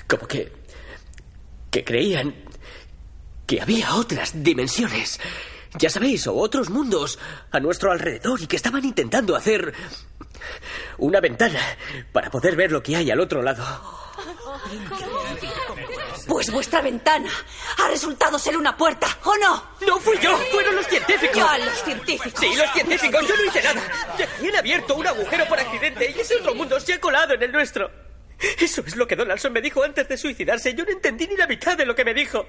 Como que... que creían que había otras dimensiones. Ya sabéis, o otros mundos a nuestro alrededor y que estaban intentando hacer una ventana para poder ver lo que hay al otro lado. Pues vuestra ventana ha resultado ser una puerta, ¿o no? No fui yo, fueron los científicos. Ya, los científicos. Sí, los científicos, yo no hice nada. Ya han abierto un agujero por accidente y ese otro mundo se ha colado en el nuestro. Eso es lo que Donaldson me dijo antes de suicidarse. Yo no entendí ni la mitad de lo que me dijo.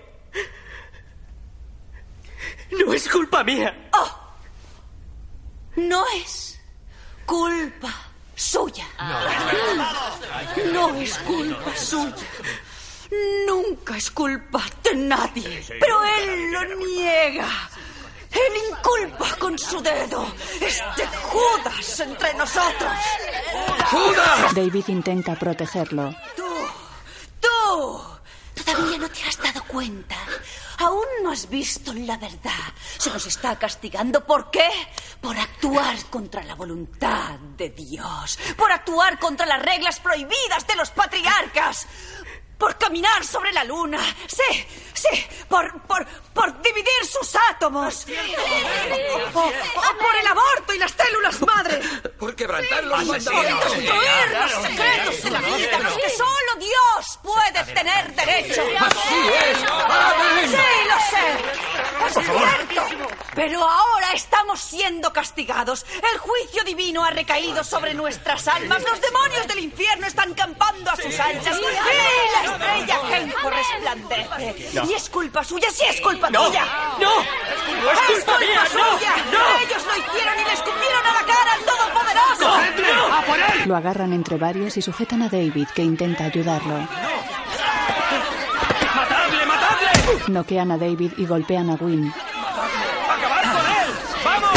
No es culpa mía. Oh. No es culpa suya. No es culpa suya. Nunca es culpa de nadie. Pero él lo niega. Él inculpa con su dedo. Este Judas entre nosotros. ¡Judas! David intenta protegerlo. Tú, tú, todavía no te has dado cuenta. Aún no has visto la verdad. Se nos está castigando. ¿Por qué? Por actuar contra la voluntad de Dios. Por actuar contra las reglas prohibidas de los patriarcas. Por caminar sobre la luna. Sí, sí. Por, por, por dividir sus átomos. O, por el aborto y las células madre. Por quebrantar los Por mandamientos. destruir los secretos de la vida, los que solo Dios puede tener derecho. Así es. ¡Amén! Sí, lo sé. por favor. Pero ahora estamos siendo castigados. El juicio divino ha recaído sobre nuestras almas. Los demonios del infierno están campando a sus anchas. La estrella Genjo resplandece. No. Y es culpa suya, sí es culpa No. tuya. No. No es culpa mía, no. suya. No. Ellos lo hicieron y le escupieron a la cara al Todopoderoso. ¡A por él! Lo agarran entre varios y sujetan a David, que intenta ayudarlo. ¡Matadle, matadle! Noquean a David y golpean a. ¡Vamos!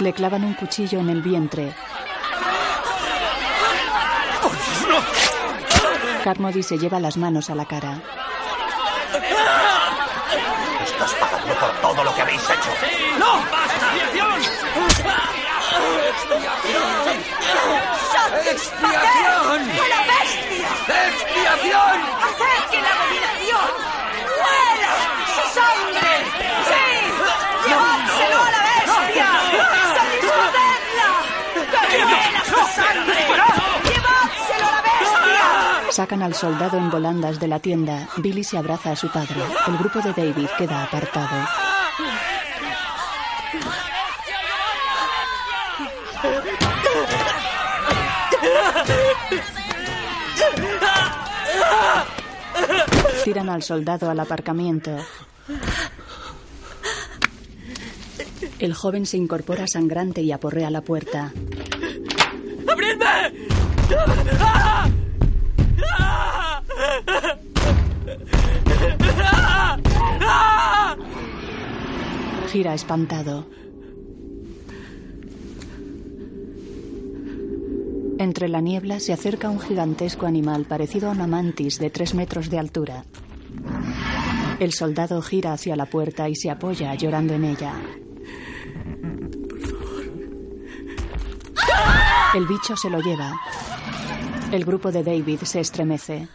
Le clavan un cuchillo en el vientre. Carmody se lleva las manos a la cara. Estás pagando por todo lo que habéis hecho. ¡No! ¡Expiación! ¡Expiación! ¡A la bestia! ¡Expiación! ¡Haced que la abominación huela su sangre! ¡Sí! ¡Llevádselo a la bestia! ¡Satisfacedla! ¡Que huela su sangre! ¡Llevádselo a la bestia! Sacan al soldado en volandas de la tienda. Billy se abraza a su padre. El grupo de David queda apartado. Tiran al soldado al aparcamiento. El joven se incorpora sangrante y aporrea la puerta. ¡Abridme! Gira espantado. Entre la niebla se acerca un gigantesco animal parecido a una mantis de tres metros de altura. El soldado gira hacia la puerta y se apoya llorando en ella. El bicho se lo lleva. El grupo de David se estremece.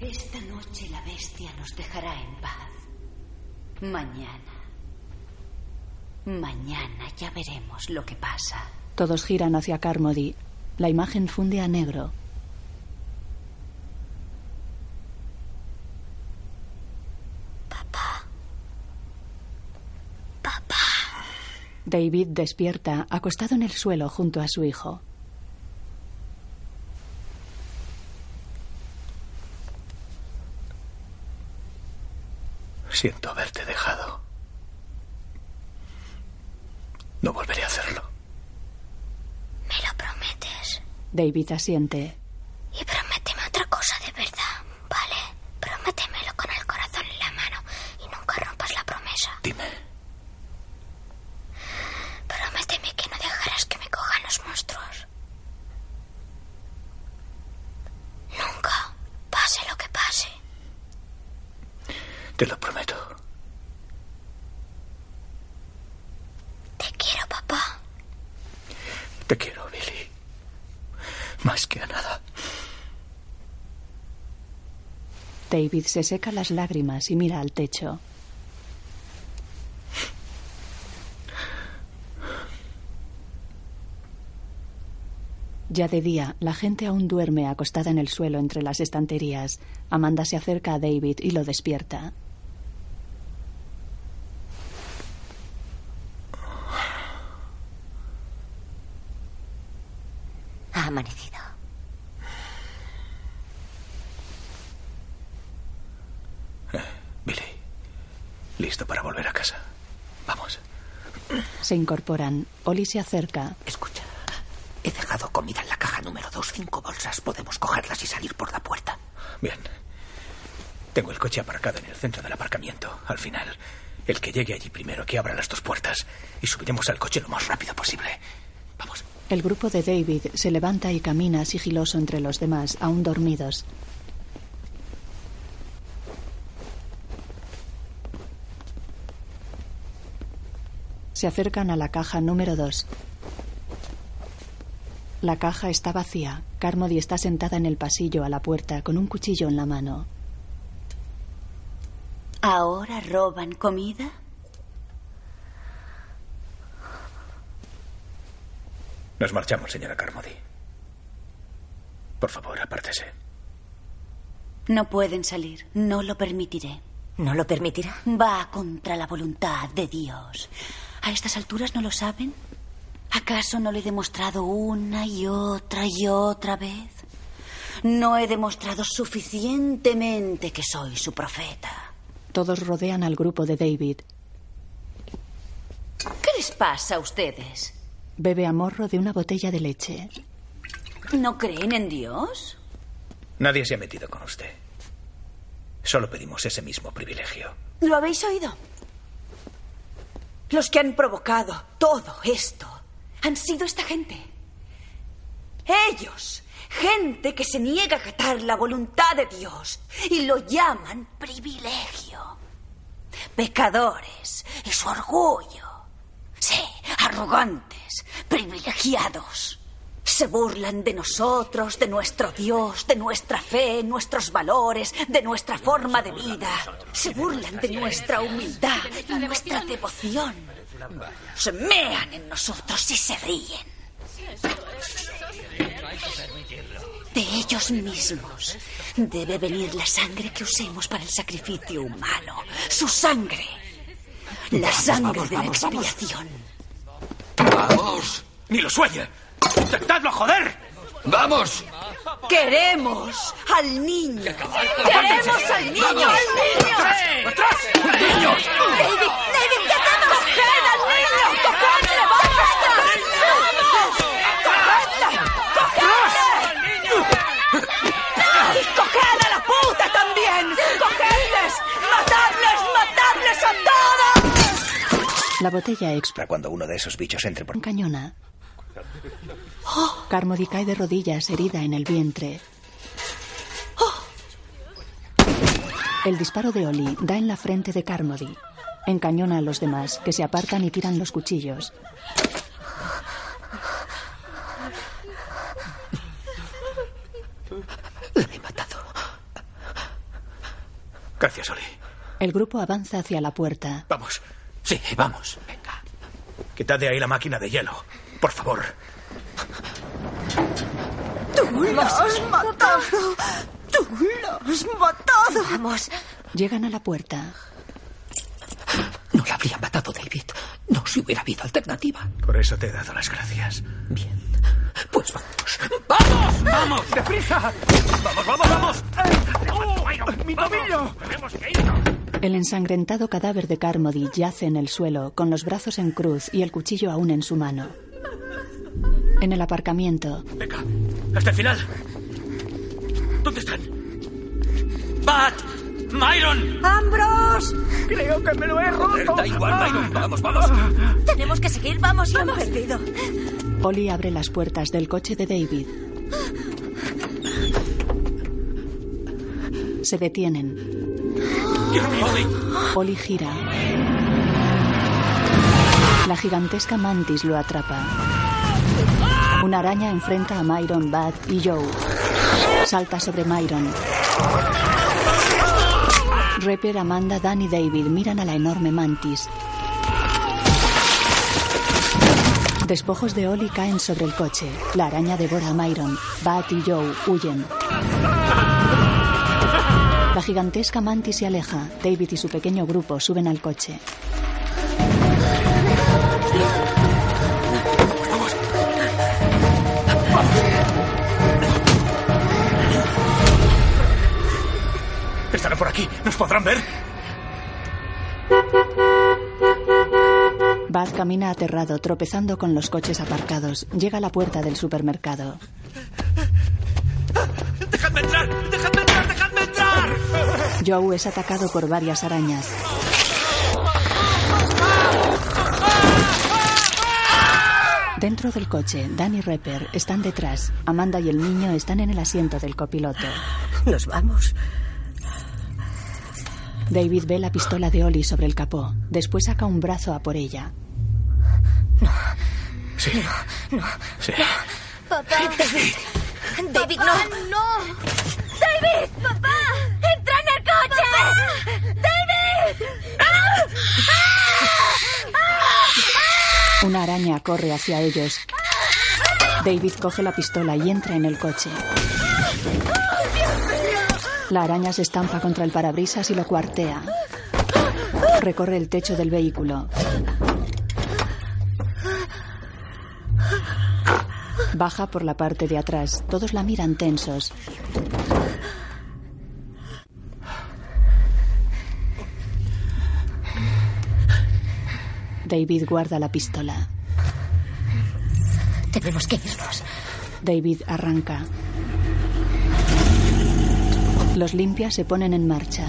Esta noche la bestia nos dejará en paz. Mañana. Mañana ya veremos lo que pasa. Todos giran hacia Carmody. La imagen funde a negro. David despierta, acostado en el suelo junto a su hijo. Siento haberte dejado. No volveré a hacerlo. ¿Me lo prometes? David asiente. Y prométeme otra cosa de verdad, ¿vale? Prométemelo con el corazón en la mano y nunca rompas la promesa. Dime. Prométeme que no dejarás que me cojan los monstruos. Nunca, pase lo que pase. Te lo prometo. Te quiero, papá. Te quiero, Billy. Más que a nada. David se seca las lágrimas y mira al techo. Ya de día, la gente aún duerme acostada en el suelo entre las estanterías. Amanda se acerca a David y lo despierta. Ha amanecido. Billy. Listo para volver a casa. Vamos. Se incorporan. Oli se acerca. Escucha. He dejado comida en la caja número dos. Cinco bolsas. Podemos cogerlas y salir por la puerta. Bien. Tengo el coche aparcado en el centro del aparcamiento. Al final, el que llegue allí primero que abra las dos puertas y subiremos al coche lo más rápido posible. El grupo de David se levanta y camina sigiloso entre los demás, aún dormidos. Se acercan a la caja número 2. La caja está vacía. Carmody está sentada en el pasillo a la puerta con un cuchillo en la mano. ¿Ahora roban comida? Nos marchamos, señora Carmody. Por favor, apártese. No pueden salir. No lo permitiré. ¿No lo permitirá? Va contra la voluntad de Dios. ¿A estas alturas no lo saben? ¿Acaso no le he demostrado una y otra y otra vez? No he demostrado suficientemente que soy su profeta. Todos rodean al grupo de David. ¿Qué les pasa a ustedes? Bebe a morro de una botella de leche. ¿No creen en Dios? Nadie se ha metido con usted. Solo pedimos ese mismo privilegio. ¿Lo habéis oído? Los que han provocado todo esto han sido esta gente. Ellos, gente que se niega a acatar la voluntad de Dios y lo llaman privilegio. Pecadores y su orgullo. Sí, arrogantes, privilegiados. Se burlan de nosotros, de nuestro Dios, de nuestra fe, nuestros valores, de nuestra forma de vida. Se burlan de nuestra humildad y nuestra devoción. Se mean en nosotros y se ríen. De ellos mismos debe venir la sangre que usemos para el sacrificio humano. Su sangre. La sangre de la expiación. ¡Vamos! ¡Ni lo sueñe! ¡Intentadlo, joder! ¡Vamos! Queremos al niño. Queremos al niño. ¡Al niño! ¡Atrás! ¡Niño! David, David, ¿qué hacemos? ¡Coged al niño! ¡Cogedle, vamos! ¡Cogedle! ¡Y coged a la puta también! ¡Cogedles! ¡Matadles! ¡Matadles a todos! La botella explota. Para cuando uno de esos bichos entre por... Cañona. Carmody cae de rodillas, herida en el vientre. El disparo de Oli da en la frente de Carmody. Encañona a los demás, que se apartan y tiran los cuchillos. Gracias, Oli. El grupo avanza hacia la puerta. Vamos. Sí, vamos. Venga. Quitad de ahí la máquina de hielo. Por favor. ¡Tú lo has matado! ¡Tú lo has matado! Vamos. Llegan a la puerta. No la habría matado David. No si hubiera habido alternativa. Por eso te he dado las gracias. Bien. Pues vamos. ¡Vamos! ¡Vamos! ¡Deprisa! ¡Vamos, vamos, vamos! ¡Mi tobillo! ¡Tenemos que irnos! El ensangrentado cadáver de Carmody yace en el suelo, con los brazos en cruz y el cuchillo aún en su mano. En el aparcamiento, Venga, hasta el final. ¿Dónde están? ¡Bat! ¡Myron! ¡Ambros! Creo que me lo he roto. Da igual, Myron. Vamos, vamos. Tenemos que seguir, vamos, lo hemos perdido. Polly abre las puertas del coche de David. Se detienen. Polly gira. La gigantesca mantis lo atrapa. Una araña enfrenta a Myron, Bat y Joe. Salta sobre Myron. Reaper, Amanda, Dan y David miran a la enorme mantis. Despojos de Oli caen sobre el coche. La araña devora a Myron. Bat y Joe huyen. La gigantesca mantis se aleja. David y su pequeño grupo suben al coche. Estará por aquí. ¿Nos podrán ver? Bad camina aterrado, tropezando con los coches aparcados. Llega a la puerta del supermercado. ¡Dejadme entrar! ¡Dejadme entrar! ¡Dejadme entrar! Joe es atacado por varias arañas. Dentro del coche, Dan y Reaper están detrás. Amanda y el niño están en el asiento del copiloto. Nos vamos. David ve la pistola de Oli sobre el capó. Después saca un brazo a por ella. Sí. No, no. Sí. Papá. David. David, Papá, no. no. David, papá. Entra en el coche. David. ¡Ah! Una araña corre hacia ellos. David coge la pistola y entra en el coche. La araña se estampa contra el parabrisas y lo cuartea. Recorre el techo del vehículo. Baja por la parte de atrás. Todos la miran tensos. David guarda la pistola. Tenemos que irnos. David arranca. Los limpias se ponen en marcha.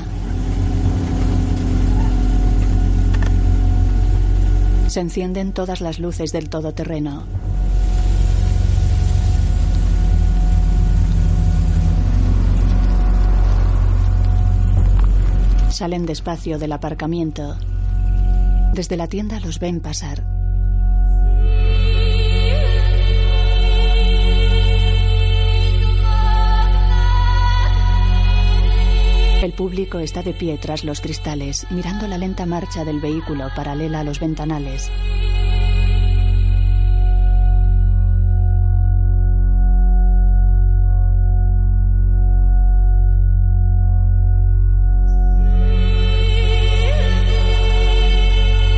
Se encienden todas las luces del todoterreno. Salen despacio del aparcamiento. Desde la tienda los ven pasar. El público está de pie tras los cristales, mirando la lenta marcha del vehículo paralela a los ventanales.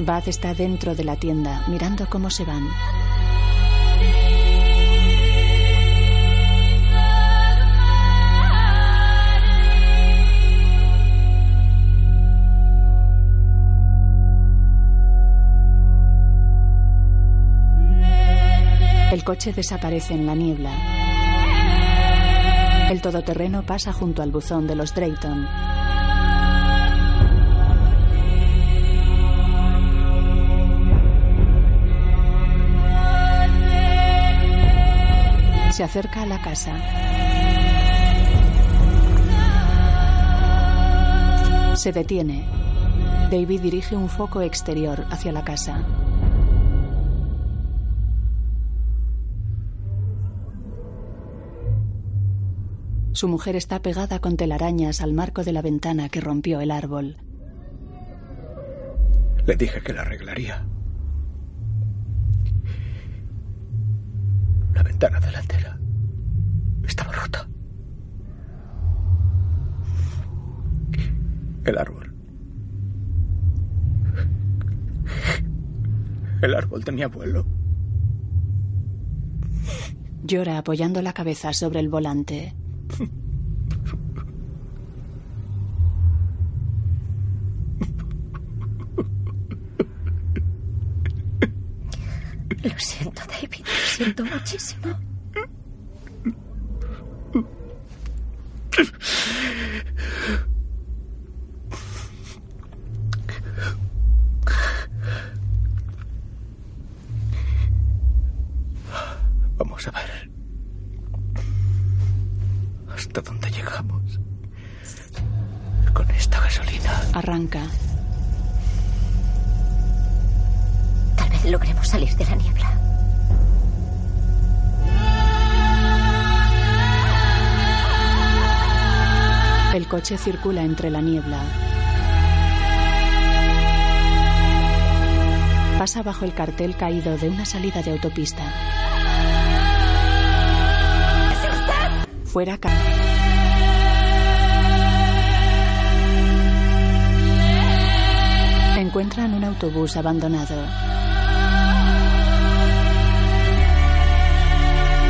Baz está dentro de la tienda, mirando cómo se van. El coche desaparece en la niebla. El todoterreno pasa junto al buzón de los Drayton. Se acerca a la casa. Se detiene. David dirige un foco exterior hacia la casa. Su mujer está pegada con telarañas al marco de la ventana que rompió el árbol. Le dije que la arreglaría. La ventana delantera estaba rota. El árbol. El árbol de mi abuelo. Llora apoyando la cabeza sobre el volante. Lo siento, David. Lo siento muchísimo. Circula entre la niebla. Pasa bajo el cartel caído de una salida de autopista. Fuera ca- Encuentran un autobús abandonado.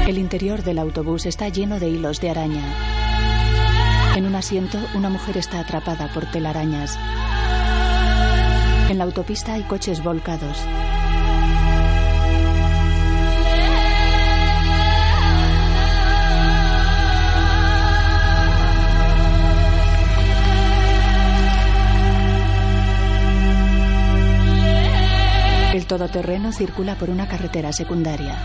El interior del autobús está lleno de hilos de araña. En un asiento, una mujer está atrapada por telarañas. En la autopista hay coches volcados. El todoterreno circula por una carretera secundaria.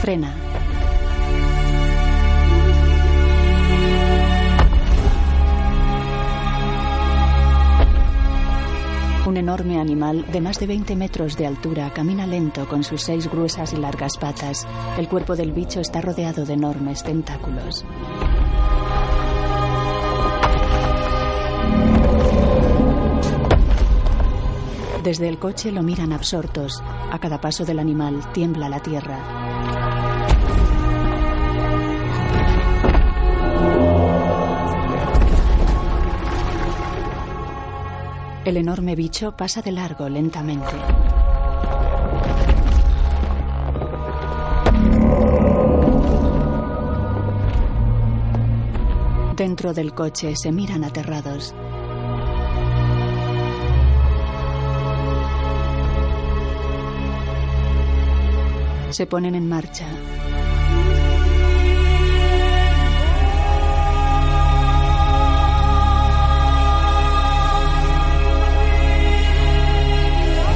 Frena. Un enorme animal de más de 20 metros de altura camina lento con sus seis gruesas y largas patas. El cuerpo del bicho está rodeado de enormes tentáculos. Desde el coche lo miran absortos. A cada paso del animal tiembla la tierra. El enorme bicho pasa de largo lentamente. Dentro del coche se miran aterrados. Se ponen en marcha.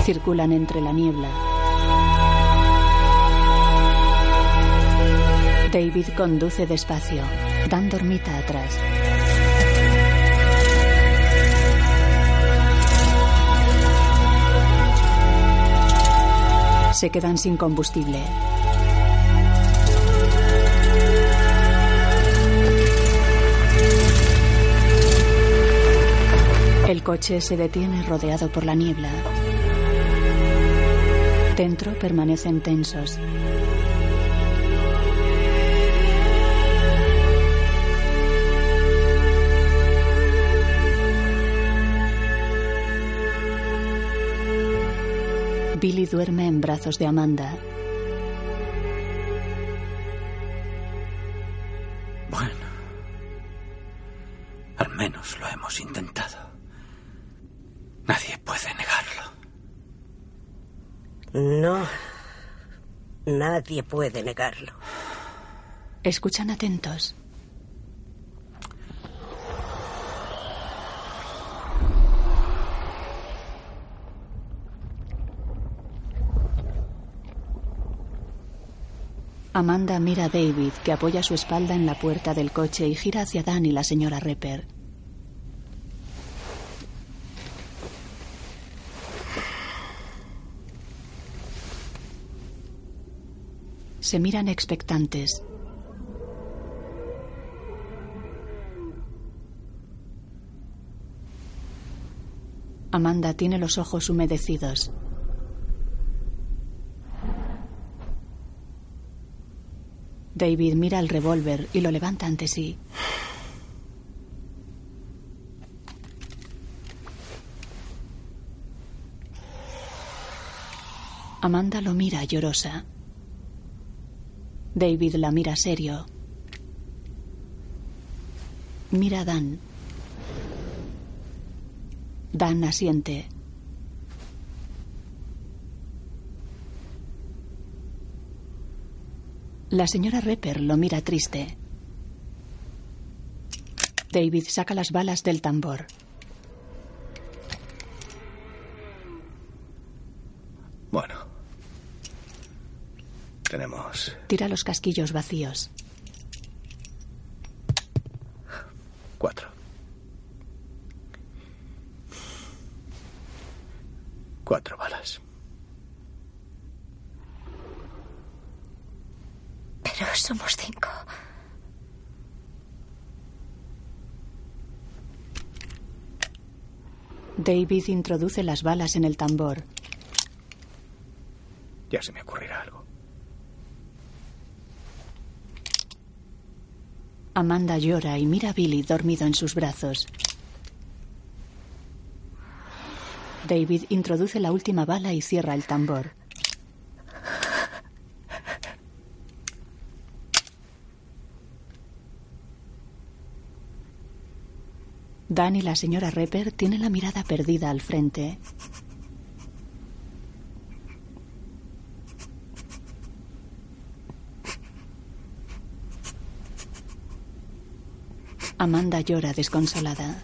Circulan entre la niebla. David conduce despacio. Dan dormita atrás. Se quedan sin combustible. El coche se detiene rodeado por la niebla. Dentro permanecen tensos. Billy duerme en brazos de Amanda. Bueno, al menos lo hemos intentado. Nadie puede negarlo. No. Nadie puede negarlo. Escuchan atentos. Amanda mira a David, que apoya su espalda en la puerta del coche y gira hacia Dan y la señora Repper. Se miran expectantes. Amanda tiene los ojos humedecidos. David mira el revólver y lo levanta ante sí. Amanda lo mira llorosa. David la mira serio. Mira a Dan. Dan asiente. La señora Repper lo mira triste. David saca las balas del tambor. Bueno. Tenemos Tira los casquillos vacíos. cuatro. Cuatro balas. Pero somos cinco. David introduce las balas en el tambor. Ya se me ocurrirá algo. Amanda llora y mira a Billy dormido en sus brazos. David introduce la última bala y cierra el tambor. Dan y la señora Repper tienen la mirada perdida al frente. Amanda llora desconsolada.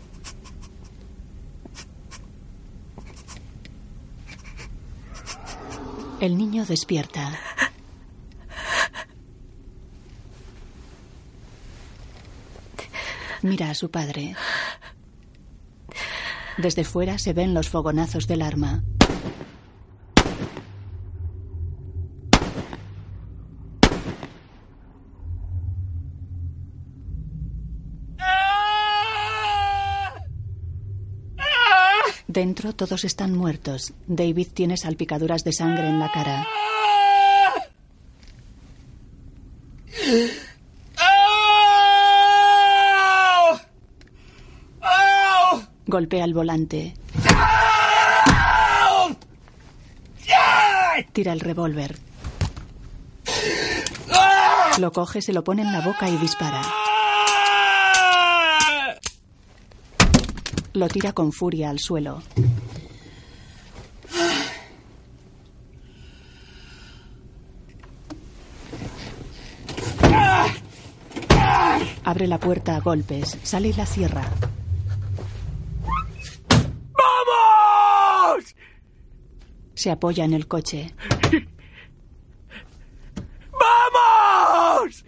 El niño despierta. Mira a su padre. Desde fuera se ven los fogonazos del arma. Dentro todos están muertos. David tiene salpicaduras de sangre en la cara. Golpea el volante. Tira el revólver. Lo coge, se lo pone en la boca y dispara. Lo tira con furia al suelo. Abre la puerta a golpes, sale y la cierra. ¡Vamos! Se apoya en el coche. ¡Vamos!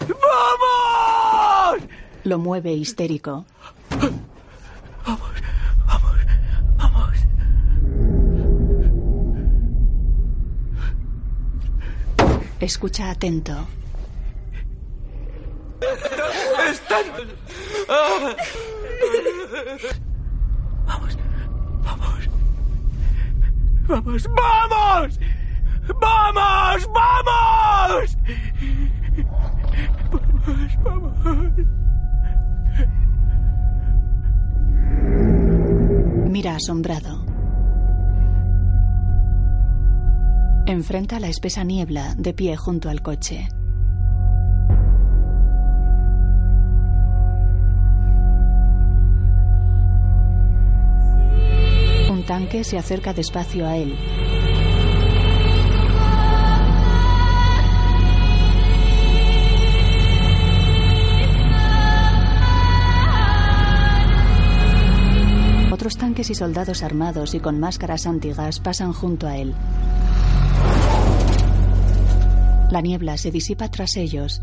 ¡Vamos! Lo mueve histérico. Escucha atento. ¡Están! ¡Ah! Vamos, vamos. Vamos, vamos. Vamos, vamos. Vamos, vamos. Mira asombrado. Enfrenta la espesa niebla de pie junto al coche. Un tanque se acerca despacio a él. Otros tanques y soldados armados y con máscaras antigas pasan junto a él. La niebla se disipa tras ellos.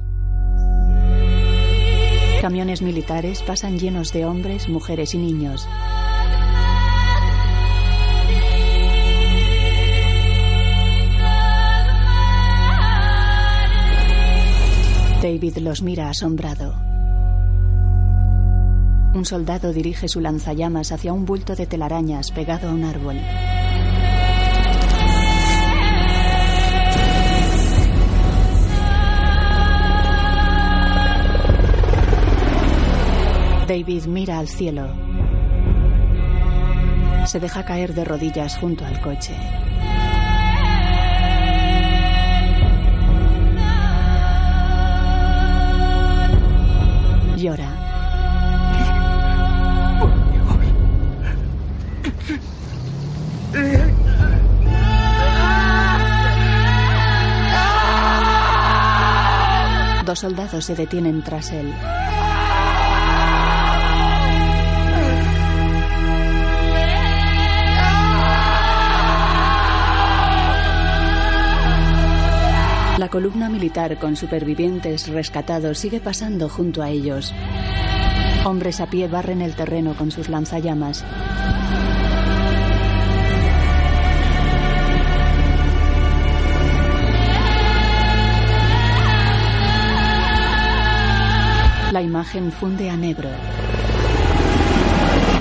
Camiones militares pasan llenos de hombres, mujeres y niños. David los mira asombrado. Un soldado dirige su lanzallamas hacia un bulto de telarañas pegado a un árbol. David mira al cielo. Se deja caer de rodillas junto al coche. Llora. Dos soldados se detienen tras él. Columna militar con supervivientes rescatados sigue pasando junto a ellos. Hombres a pie barren el terreno con sus lanzallamas. La imagen funde a negro.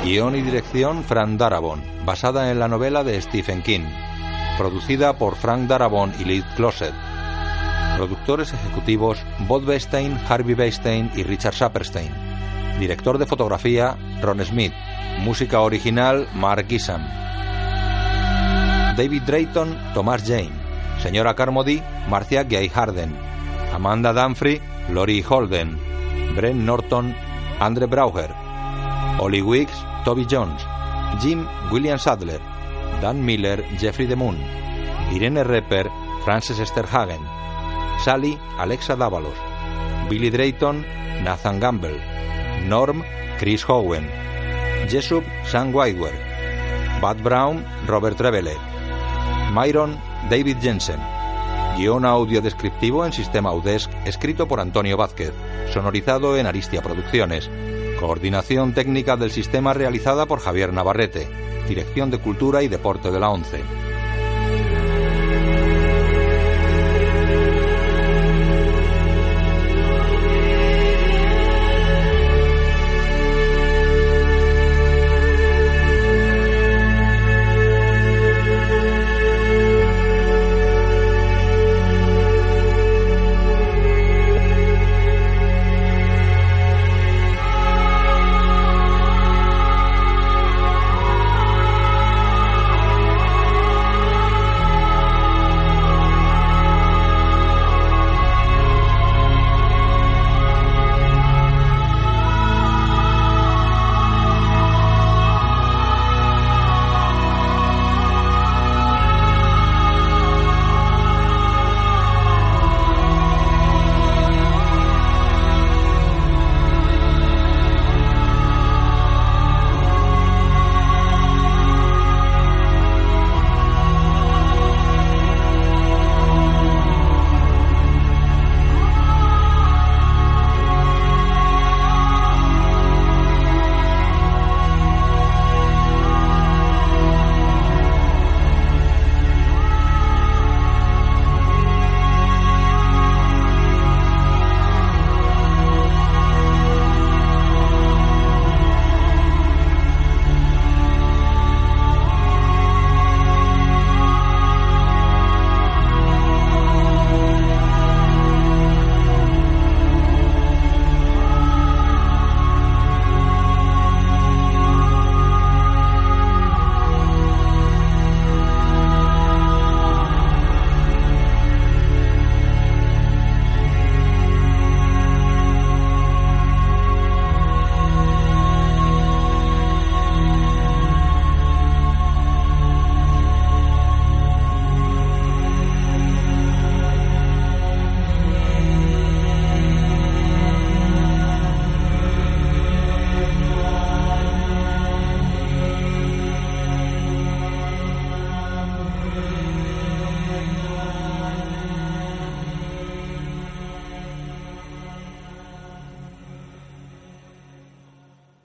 Guión y dirección Frank Darabont, basada en la novela de Stephen King. Producida por Frank Darabont y Liz Closet. Productores ejecutivos Bob Weinstein, Harvey Weinstein y Richard Saperstein. Director de fotografía Ron Smith. Música original Mark Gissam. David Drayton, Thomas Jane. Señora Carmody, Marcia Gay Harden. Amanda Dunphy, Lori Holden. Brent Norton, Andre Brauger. Ollie Wicks, Toby Jones. Jim William Sadler. Dan Miller, Jeffrey DeMoon. Irene Repper, Frances Esterhagen. Sally, Alexa Dávalos. Billy Drayton, Nathan Gamble. Norm, Chris Howen. Jessup, Sam Whitewer. Bud Brown, Robert Trevele. Myron, David Jensen. Guión audio descriptivo en sistema UDESC, escrito por Antonio Vázquez. Sonorizado en Aristia Producciones. Coordinación técnica del sistema realizada por Javier Navarrete. Dirección de Cultura y Deporte de la ONCE.